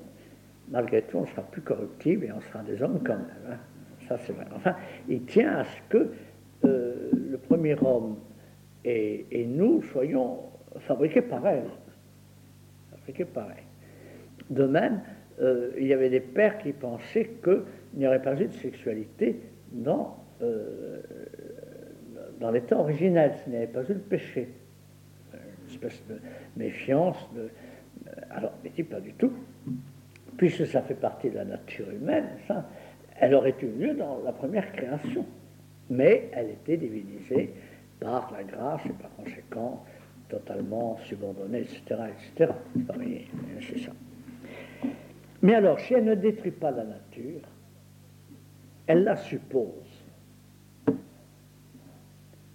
malgré tout, on sera plus corruptible et on sera des hommes quand même. Hein. Ça, c'est vrai. Enfin, il tient à ce que euh, le premier homme et, et nous soyons fabriqués pareil. Fabriqués pareil. De même, euh, il y avait des pères qui pensaient qu'il n'y aurait pas eu de sexualité dans, euh, dans l'état originel, s'il n'y avait pas eu de péché. Une espèce de méfiance. Euh, alors, mais dit pas du tout. Puisque ça fait partie de la nature humaine, ça, elle aurait eu lieu dans la première création. Mais elle était divinisée par la grâce et par conséquent totalement subordonnée, etc. etc. C'est ça. Mais alors, si elle ne détruit pas la nature, elle la suppose.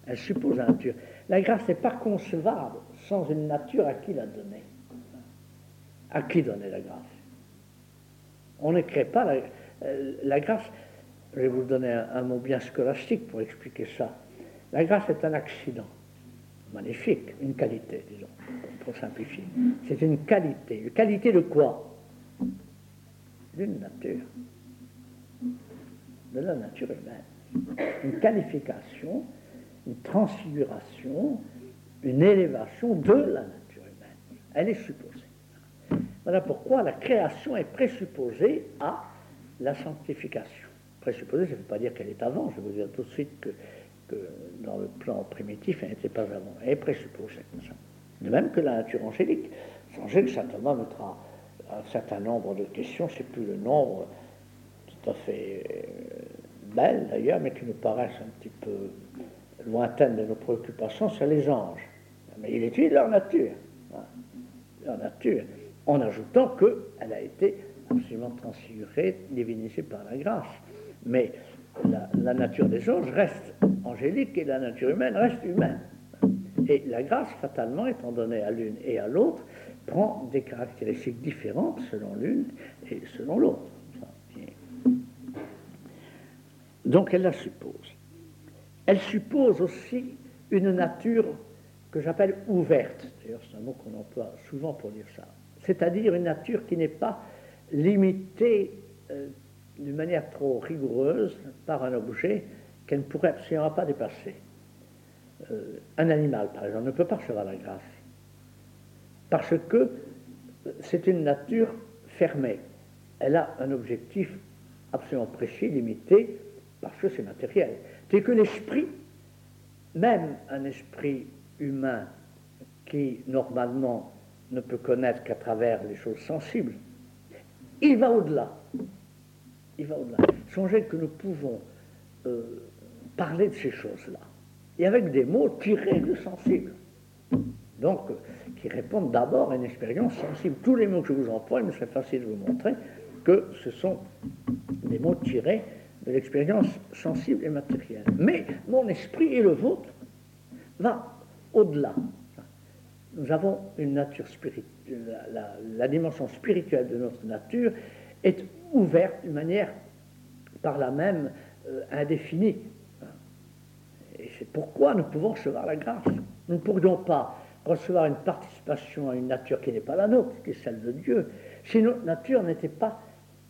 Elle suppose la nature. La grâce n'est pas concevable sans une nature à qui la donner. À qui donner la grâce? On ne crée pas la, euh, grâce. Je vais vous donner un, mot bien scolastique pour expliquer ça. La grâce est un accident magnifique, une qualité, disons, pour simplifier. C'est une qualité. Une qualité de quoi? D'une nature, de la nature humaine. Une qualification, une transfiguration, une élévation de la nature humaine. Elle est supposée. Voilà pourquoi la création est présupposée à la sanctification. Présupposée, ça ne veut pas dire qu'elle est avant, je vais vous dire tout de suite que, dans le plan primitif, elle n'était pas avant. Elle est présupposée. De même que la nature angélique. Angélique, saint Thomas mettra un certain nombre de questions, je ne sais plus le nombre, tout à fait euh, belles d'ailleurs, mais qui nous paraissent un petit peu lointaines de nos préoccupations, sur les anges. Mais il étudie leur nature, hein, leur nature, en ajoutant qu'elle a été absolument transfigurée, divinisée par la grâce. Mais la, nature des anges reste angélique et la nature humaine reste humaine. Et la grâce, fatalement, étant donnée à l'une et à l'autre, prend des caractéristiques différentes selon l'une et selon l'autre. Donc elle la suppose. Elle suppose aussi une nature que j'appelle ouverte. D'ailleurs, c'est un mot qu'on emploie souvent pour dire ça. C'est-à-dire une nature qui n'est pas limitée euh, d'une manière trop rigoureuse par un objet qu'elle ne pourrait absolument pas dépasser. Euh, un animal, par exemple, ne peut pas recevoir la grâce parce que c'est une nature fermée. Elle a un objectif absolument précis, limité, parce que c'est matériel. C'est que l'esprit, même un esprit humain qui normalement ne peut connaître qu'à travers les choses sensibles, il va au-delà. Il va au-delà. Songez que nous pouvons euh, parler de ces choses-là, et avec des mots tirés du sensible. Donc, qui répondent d'abord à une expérience sensible. Tous les mots que je vous emploie, il me serait facile de vous montrer que ce sont des mots tirés de l'expérience sensible et matérielle. Mais mon esprit et le vôtre va au-delà. Nous avons une nature spirituelle, la, dimension spirituelle de notre nature est ouverte d'une manière par la même euh, indéfinie. Et c'est pourquoi nous pouvons recevoir la grâce. Nous ne pourrions pas recevoir une participation à une nature qui n'est pas la nôtre, qui est celle de Dieu, si notre nature n'était pas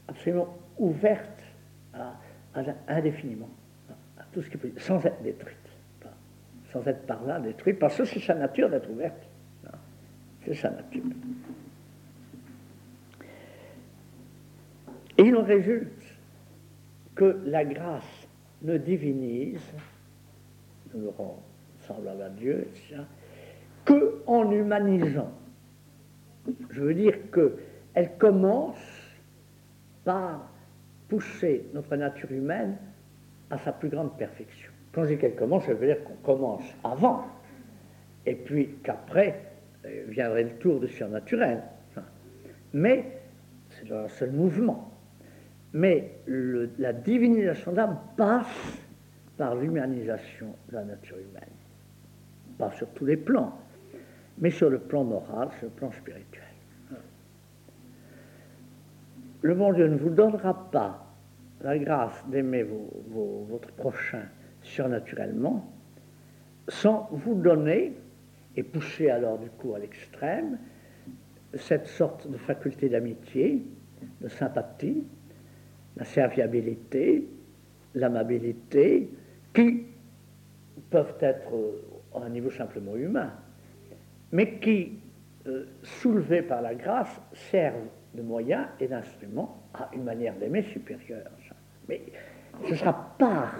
absolument ouverte à, indéfiniment à tout ce qui peut, sans être détruite, sans être par là détruite, parce que c'est sa nature d'être ouverte. C'est sa nature. Et il en résulte que la grâce ne divinise, nous rend semblable à Dieu, etc., que en humanisant. Je veux dire qu'elle commence par pousser notre nature humaine à sa plus grande perfection. Quand je dis qu'elle commence, ça veut dire qu'on commence avant, et puis qu'après viendrait le tour du surnaturel. Mais c'est un seul mouvement. Mais la divinisation d'âme passe par l'humanisation de la nature humaine. Pas sur tous les plans, mais sur le plan moral, sur le plan spirituel. Le bon Dieu ne vous donnera pas la grâce d'aimer votre prochain surnaturellement sans vous donner, et pousser alors du coup à l'extrême, cette sorte de faculté d'amitié, de sympathie, la serviabilité, l'amabilité, qui peuvent être à un niveau simplement humain, mais qui, euh, soulevés par la grâce, servent de moyens et d'instruments à une manière d'aimer supérieure. Mais ce sera par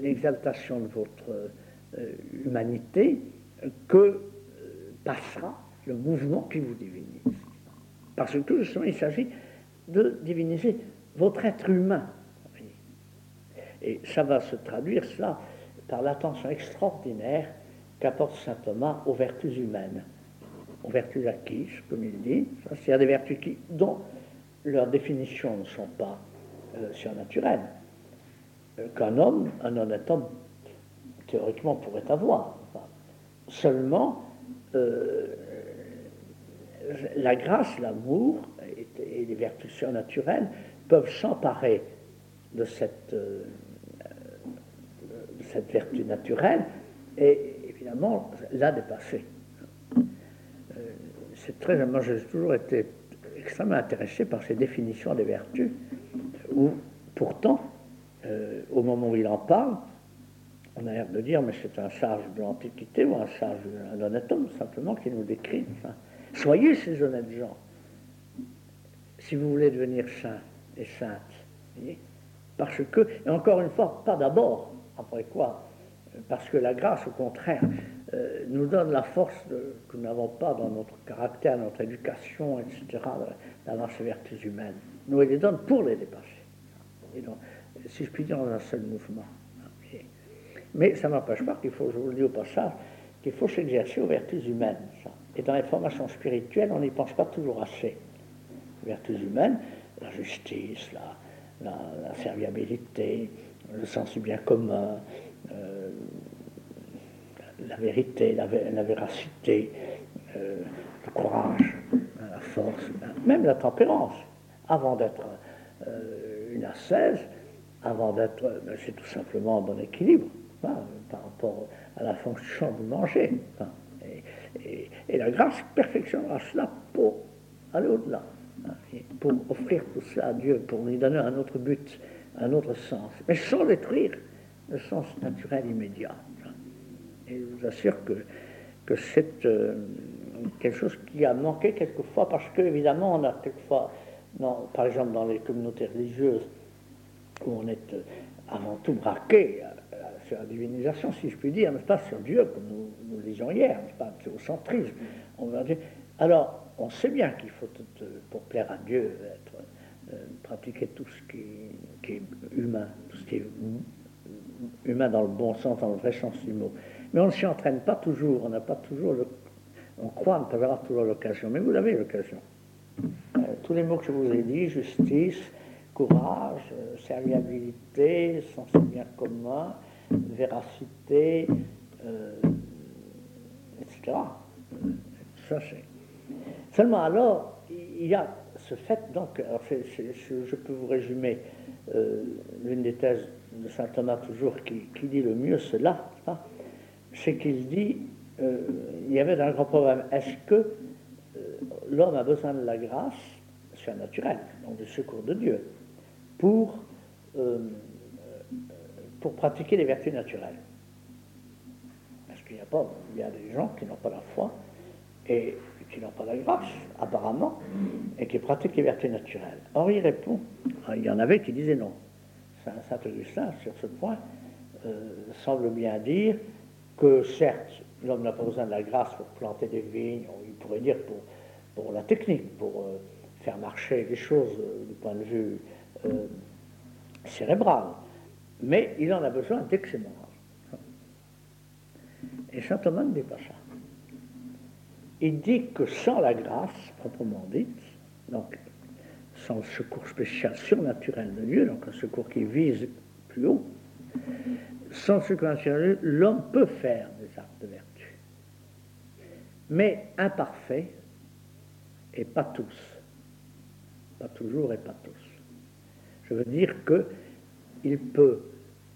l'exaltation de votre euh, humanité que euh, passera le mouvement qui vous divinise. Parce que tout justement, il s'agit de diviniser votre être humain. Et ça va se traduire, cela, par l'attention extraordinaire qu'apporte saint Thomas aux vertus humaines, aux vertus acquises, comme il dit, c'est-à-dire des vertus qui, dont leurs définitions ne sont pas euh, surnaturelles, euh, qu'un homme, un honnête homme, théoriquement pourrait avoir. seulement, euh, la grâce, l'amour et, les vertus surnaturelles peuvent s'emparer de cette, de cette vertu naturelle et évidemment l'a dépassé. Euh, c'est très, moi j'ai toujours été extrêmement intéressé par ces définitions des vertus, où pourtant, euh, au moment où il en parle, on a l'air de dire, mais c'est un sage de l'Antiquité ou un sage, un honnête homme simplement qui nous décrit. soyez ces honnêtes gens, si vous voulez devenir saint et sainte. Parce que, et encore une fois, pas d'abord, après quoi parce que la grâce, au contraire, euh, nous donne la force que nous n'avons pas dans notre caractère, notre éducation, etc., d'avoir ces vertus humaines. Nous les donne pour les dépasser. Et donc, si je puis dire, dans un seul mouvement. Mais ça n'empêche pas qu'il faut, je vous le dis au passage, qu'il faut s'exercer aux vertus humaines. Et dans les formations spirituelles, on n'y pense pas toujours assez. Vertus humaines, la justice, la, la serviabilité, le sens du bien commun, euh, la vérité, la, véracité, euh, le courage, la force, même la tempérance, avant d'être euh, une ascèse, avant d'être, ben, c'est tout simplement un bon équilibre hein, par rapport à la fonction de manger. Hein. et, la grâce perfectionnera cela pour aller au-delà, hein, pour offrir tout cela à Dieu, pour lui donner un autre but, un autre sens, mais sans détruire le sens naturel immédiat. Et je vous assure que, que c'est euh, quelque chose qui a manqué quelquefois, parce qu'évidemment, on a quelquefois, par exemple dans les communautés religieuses, où on est euh, avant tout braqué, euh, sur la divinisation, si je puis dire, n'est-ce pas, sur Dieu, comme nous, nous le disions hier, n'est-ce pas, va dire. Alors, on sait bien qu'il faut, pour plaire à Dieu, pratiquer tout ce qui, est humain, tout ce qui est humain dans le bon sens, dans le vrai sens du mot. Mais on ne s'y entraîne pas toujours, on n'a pas toujours le, on croit ne pas avoir toujours l'occasion, mais vous avez l'occasion. Euh, tous les mots que je vous ai dit, justice, courage, euh, serviabilité, sens bien commun, véracité, euh, etc. Ça. Seulement alors, il y a ce fait, donc, alors je peux vous résumer l'une des thèses de saint Thomas toujours qui, dit le mieux cela, c'est qu'il dit il y avait un grand problème. Est-ce que l'homme a besoin de la grâce? Surnaturelle, donc du secours de Dieu, pour, euh, pour pratiquer les vertus naturelles. Parce qu'il y a, pas, il y a des gens qui n'ont pas la foi et qui n'ont pas la grâce, apparemment, et qui pratiquent les vertus naturelles. Or, il répond, il y en avait qui disaient non. Saint Augustin, sur ce point, euh, semble bien dire que certes, l'homme n'a pas besoin de la grâce pour planter des vignes, il pourrait dire pour, pour la technique, pour euh, faire marcher les choses du point de vue euh, cérébral, mais il en a besoin dès que c'est mort. Et saint Thomas ne dit pas ça. Il dit que sans la grâce, proprement dite, donc sans secours spécial surnaturel de Dieu, donc un secours qui vise plus haut, sans secours naturel, l'homme peut faire des actes de vertu, mais imparfait et pas tous. Pas toujours et pas tous. Je veux dire qu'il peut,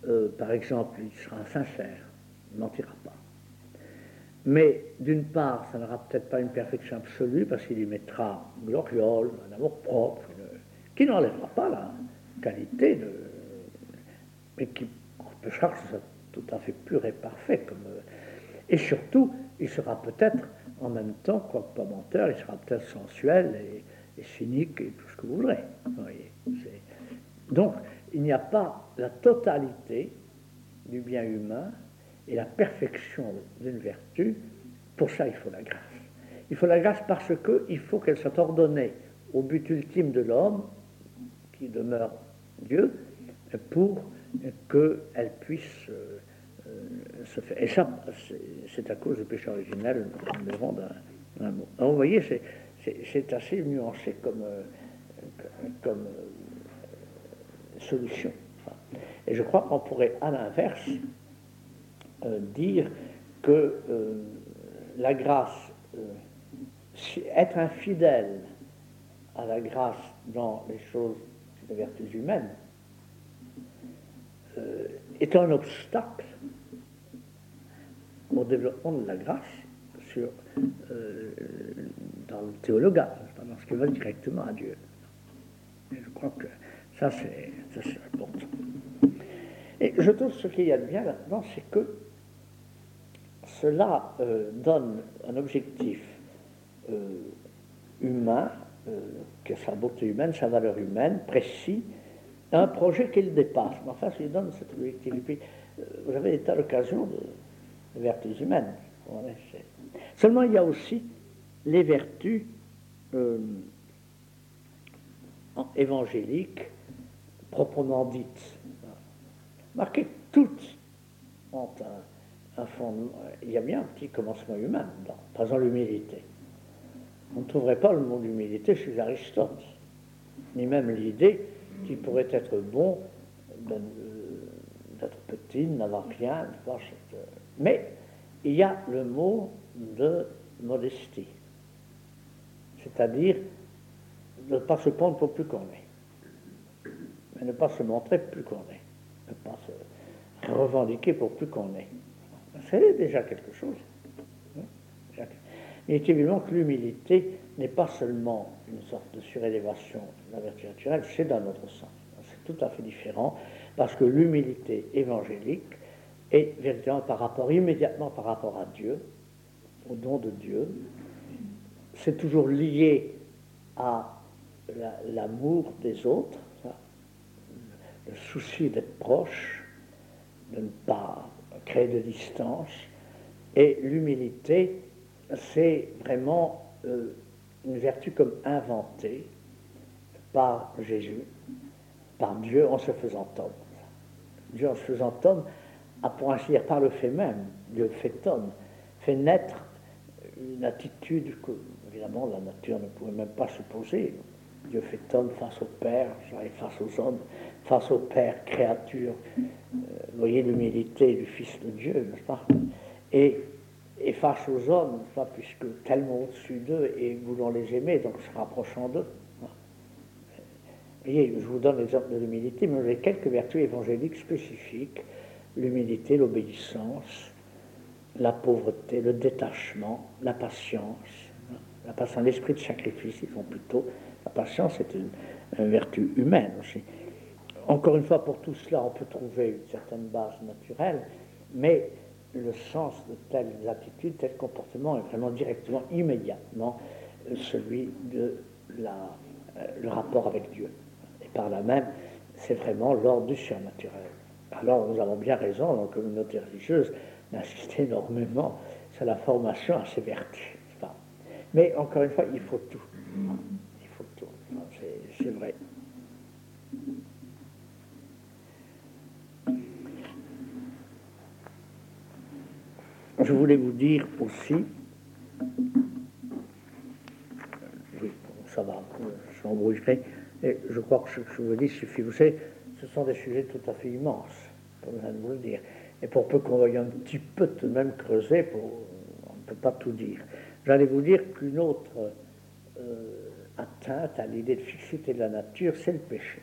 euh, par exemple, il sera sincère, il ne mentira pas. Mais d'une part, ça n'aura peut-être pas une perfection absolue parce qu'il y mettra gloriole, un amour propre, qui n'enlèvera pas la qualité, de, mais qui que ce soit tout à fait pur et parfait. Euh, et surtout, il sera peut-être en même temps, quoique pas menteur, il sera peut-être sensuel et, cynique et tout ce que vous voudrez. Donc, il n'y a pas la totalité du bien humain et la perfection d'une vertu. Pour ça, il faut la grâce. Il faut la grâce parce qu'il faut qu'elle soit ordonnée au but ultime de l'homme, qui demeure Dieu, pour qu'elle puisse euh, euh, se faire. Et ça, c'est à cause du péché originel, nous verrons d'un mot. Vous voyez, c'est assez nuancé comme, euh, comme solution. Et je crois qu'on pourrait, à l'inverse, dire que la grâce, être infidèle à la grâce dans les choses, les vertus humaines, est un obstacle au développement de la grâce sur, dans le théologat, dans ce qui va directement à Dieu. Et je crois que ça, c'est important. Et je trouve ce qu'il y a de bien là-dedans, c'est que cela euh, donne un objectif euh, humain, euh, sa beauté humaine, sa valeur humaine, précis, un projet qu'il dépasse. Mais enfin, ça lui donne cet objectif. Et puis, vous avez été à l'occasion de, vertus humaines. Seulement, il y a aussi les vertus évangéliques proprement dite. Marquez toutes ont un, fondement. Il y a bien un petit commencement humain dedans, par exemple l'humilité. On ne trouverait pas le mot d'humilité chez Aristote, ni même l'idée qu'il pourrait être bon d'être petit, n'avoir rien. Mais il y a le mot de modestie, c'est-à-dire de ne pas se prendre pour plus qu'on est mais ne pas se montrer plus qu'on est, ne pas se revendiquer pour plus qu'on est. C'est déjà quelque chose. Il est évident que l'humilité n'est pas seulement une sorte de surélévation de la vertu naturelle, c'est dans notre sens. C'est tout à fait différent, parce que l'humilité évangélique est par rapport, immédiatement par rapport à Dieu, au don de Dieu. C'est toujours lié à l'amour des autres, le souci d'être proche, de ne pas créer de distance. Et l'humilité, c'est vraiment euh, une vertu comme inventée par Jésus, par Dieu en se faisant homme. Dieu en se faisant homme, à pour ainsi dire par le fait même, Dieu fait homme, fait naître une attitude que, évidemment, la nature ne pouvait même pas supposer. Dieu fait homme face au Père, face aux hommes, face au Père, créature. Euh, voyez l'humilité du Fils de Dieu, n'est-ce pas? Et, face aux hommes, puisque tellement au-dessus d'eux et voulant les aimer, donc se rapprochant d'eux. Voyez, je vous donne l'exemple de l'humilité, mais j'ai quelques vertus évangéliques spécifiques l'humilité, l'obéissance, la pauvreté, le détachement, la patience. La patience, l'esprit de sacrifice, ils font plutôt. La patience est une, vertu humaine aussi. Encore une fois, pour tout cela, on peut trouver une certaine base naturelle, mais le sens de telles attitudes, tel comportement est vraiment directement, immédiatement celui de la, euh, le rapport avec Dieu. Et par là même, c'est vraiment l'ordre du surnaturel. Alors nous avons bien raison, dans la communauté religieuse, d'insister [laughs] énormément sur la formation à ces vertus. Mais encore une fois, il faut tout. Il faut tout. C'est vrai. Je voulais vous dire aussi, ça va, je m'embrouillerai, je crois que ce que je vous dis suffit. Vous savez, ce sont des sujets tout à fait immenses, pour vous le dire. Et pour peu qu'on veuille un petit peu tout de même creuser, on ne peut pas tout dire. J'allais vous dire qu'une autre euh, atteinte à l'idée de fixité de la nature, c'est le péché.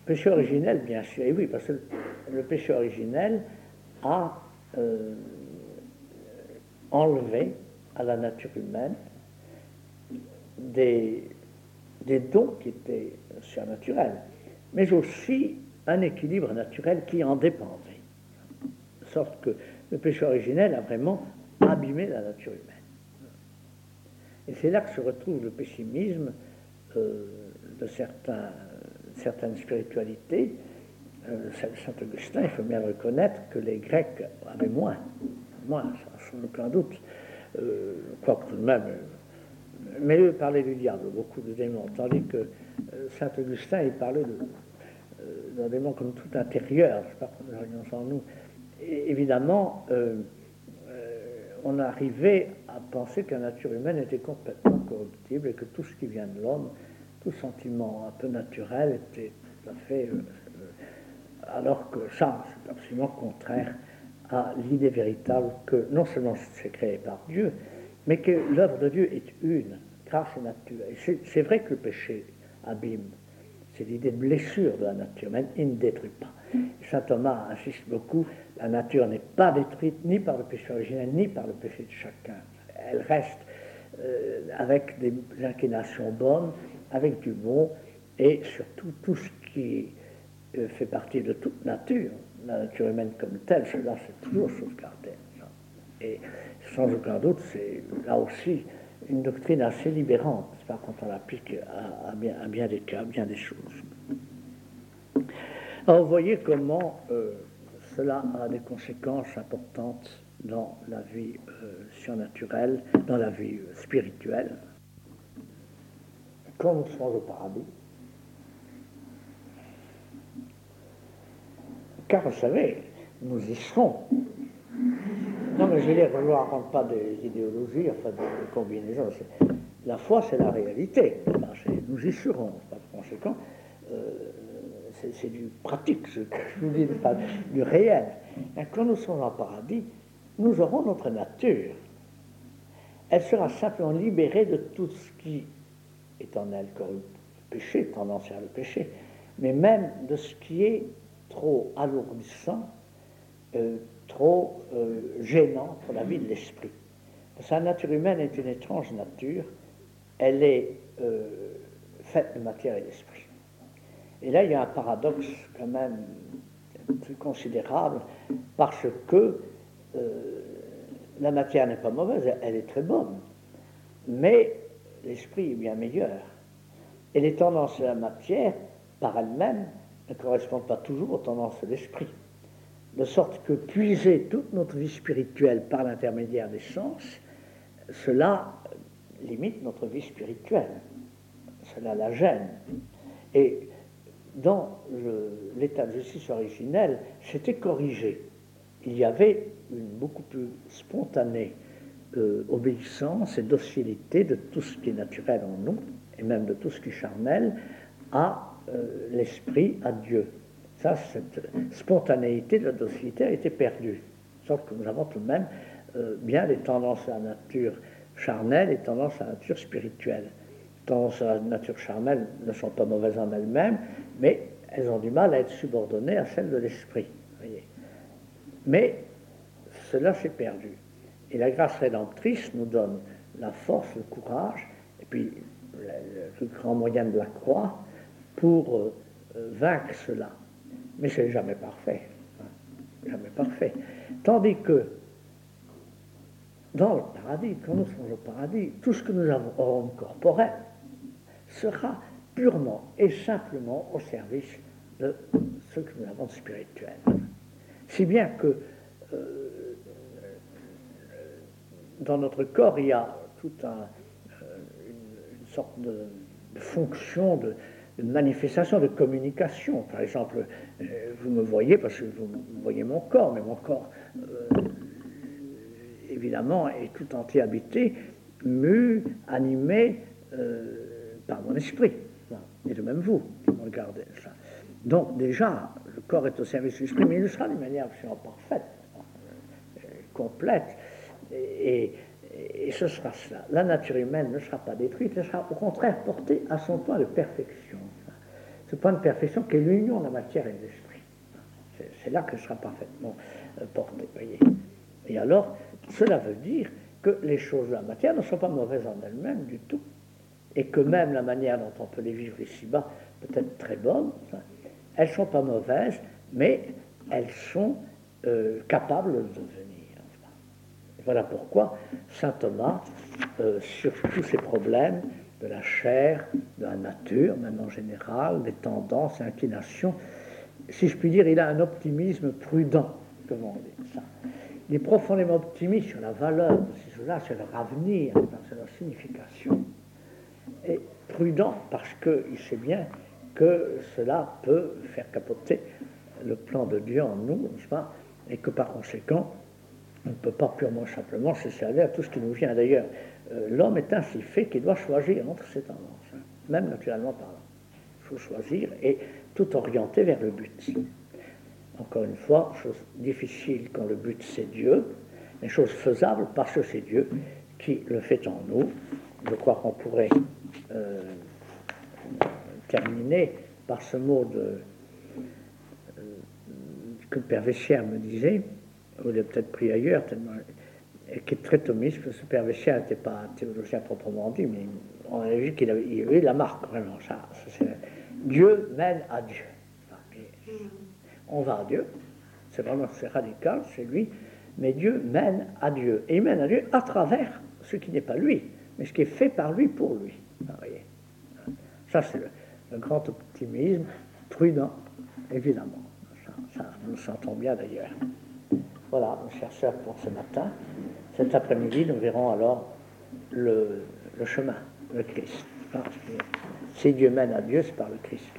Le péché originel, bien sûr, et oui, parce que le péché originel a euh, enlevé à la nature humaine des, dons qui étaient surnaturels mais aussi un équilibre naturel qui en dépendait. De sorte que le péché originel a vraiment abîmé la nature humaine. Et c'est là que se retrouve le pessimisme euh, de certaines spiritualités. Euh, Saint Augustin, il faut bien reconnaître que les Grecs avaient moins, moins, sans aucun doute. Euh, de même, mais eux parlaient du diable, beaucoup de démons, tandis que euh, Saint Augustin, il parlait de, d'un démon comme tout intérieur, je sais pas en nous. évidemment, euh, euh, on arrivait à penser que la nature humaine était complètement corruptible et que tout ce qui vient de l'homme, tout sentiment un peu naturel était tout à fait. Euh, alors que ça, c'est absolument contraire à l'idée véritable que non seulement c'est créé par Dieu, mais que l'œuvre de Dieu est une, grâce et nature. C'est vrai que le péché abîme c'est l'idée de blessure de la nature humaine, il ne détruit pas. Saint Thomas insiste beaucoup, la nature n'est pas détruite ni par le péché originel, ni par le péché de chacun. Elle reste euh, avec des inclinations bonnes, avec du bon, et surtout tout ce qui euh, fait partie de toute nature, la nature humaine comme telle, cela c'est toujours sauvegardé. Et sans aucun doute, c'est là aussi une doctrine assez libérante, pas quand on l'applique à, bien, des cas, à bien des choses. Alors vous voyez comment euh, cela a des conséquences importantes dans la vie euh, surnaturelle, dans la vie euh, spirituelle. Quand nous sommes au paradis, car vous savez, nous y serons non, mais je veux dire, je ne raconte pas des idéologies, enfin des combinaisons. La foi, c'est la réalité. nous y serons, par conséquent. Euh, c'est du pratique, je, vous dis, pas du réel. Et quand nous sommes en paradis, nous aurons notre nature. Elle sera simplement libérée de tout ce qui est en elle comme péché, tendance à le péché, mais même de ce qui est trop alourdissant, euh, trop euh, gênant pour la vie de l'esprit. Sa nature humaine est une étrange nature, elle est euh, faite de matière et d'esprit. Et là, il y a un paradoxe quand même plus considérable, parce que la matière n'est pas mauvaise, elle est très bonne, mais l'esprit est bien meilleur. Et les tendances de la matière, par elles-mêmes, ne correspondent pas toujours aux tendances de l'esprit. De sorte que puiser toute notre vie spirituelle par l'intermédiaire des sens, cela limite notre vie spirituelle. Cela la gêne. Et dans l'état de justice originel, c'était corrigé. Il y avait une beaucoup plus spontanée euh, obéissance et docilité de tout ce qui est naturel en nous, et même de tout ce qui est charnel, à euh, l'esprit, à Dieu. Ça, cette spontanéité de la docilité a été perdue. Sauf que nous avons tout de même euh, bien les tendances à la nature charnelle et tendances à la nature spirituelle. Les tendances à la nature charnelle ne sont pas mauvaises en elles-mêmes, mais elles ont du mal à être subordonnées à celles de l'esprit. Mais cela s'est perdu. Et la grâce rédemptrice nous donne la force, le courage, et puis le, grand moyen de la croix pour euh, euh, vaincre cela. Mais c'est jamais parfait. Hein, jamais parfait. Tandis que dans le paradis, quand nous sommes au paradis, tout ce que nous avons corporel sera purement et simplement au service de ce que nous avons de spirituel. Si bien que euh, dans notre corps, il y a toute un, une, sorte de, fonction, de, manifestation, de communication. Par exemple, euh, vous me voyez parce que vous voyez mon corps, mais mon corps, euh, évidemment, est tout entier habité, mu, animé par mon esprit. Et de même vous, qui me regardez. Donc déjà, le corps est au service de l'esprit, mais il le sera d'une manière absolument parfaite, complète et, ce sera cela. La nature humaine ne sera pas détruite, elle sera au contraire portée à son point de perfection. Ce point de perfection qui est l'union de la matière et de l'esprit. C'est là qu'elle sera parfaitement euh, portée. Voyez. Et alors, cela veut dire que les choses de la matière ne sont pas mauvaises en elles-mêmes du tout. Et que même la manière dont on peut les vivre ici-bas peut être très bonne, elles ne sont pas mauvaises, mais elles sont euh, capables de devenir voilà pourquoi saint Thomas, euh, sur tous ces problèmes de la chair, de la nature, même en général, des tendances inclinations, si je puis dire, il a un optimisme prudent, comme on dit ça. Il est profondément optimiste sur la valeur de ces choses-là, sur leur avenir, sur leur signification. Et prudent parce qu'il sait bien que cela peut faire capoter le plan de Dieu en nous, n'est-ce pas? Et que par conséquent, on ne peut pas purement simplement se servir à tout ce qui nous vient. D'ailleurs, euh, l'homme est ainsi fait qu'il doit choisir entre ses tendances, même naturellement parlant. Il faut choisir et tout orienter vers le but. Encore une fois, chose difficile quand le but c'est Dieu, mais chose faisable parce que c'est Dieu qui le fait en nous. Je crois qu'on pourrait euh, terminer par ce mot de, euh, que Père Vessière me disait vous l'avez peut-être pris ailleurs, tellement, et qui est très thomiste, parce que ce père n'était pas un théologien proprement dit, mais on a vu qu'il avait, la marque, vraiment. Ça, Dieu mène à Dieu. on va à Dieu, c'est vraiment c'est radical, c'est lui, mais Dieu mène à Dieu. Et il mène à Dieu à travers ce qui n'est pas lui, mais ce qui est fait par lui pour lui. Ça, c'est le, grand optimisme, prudent, évidemment. Ça, ça nous sentons bien d'ailleurs. Voilà, mes chers sœurs, pour ce matin. Cet après-midi, nous verrons alors le, chemin, le Christ. Si Dieu mène à Dieu, c'est par le Christ.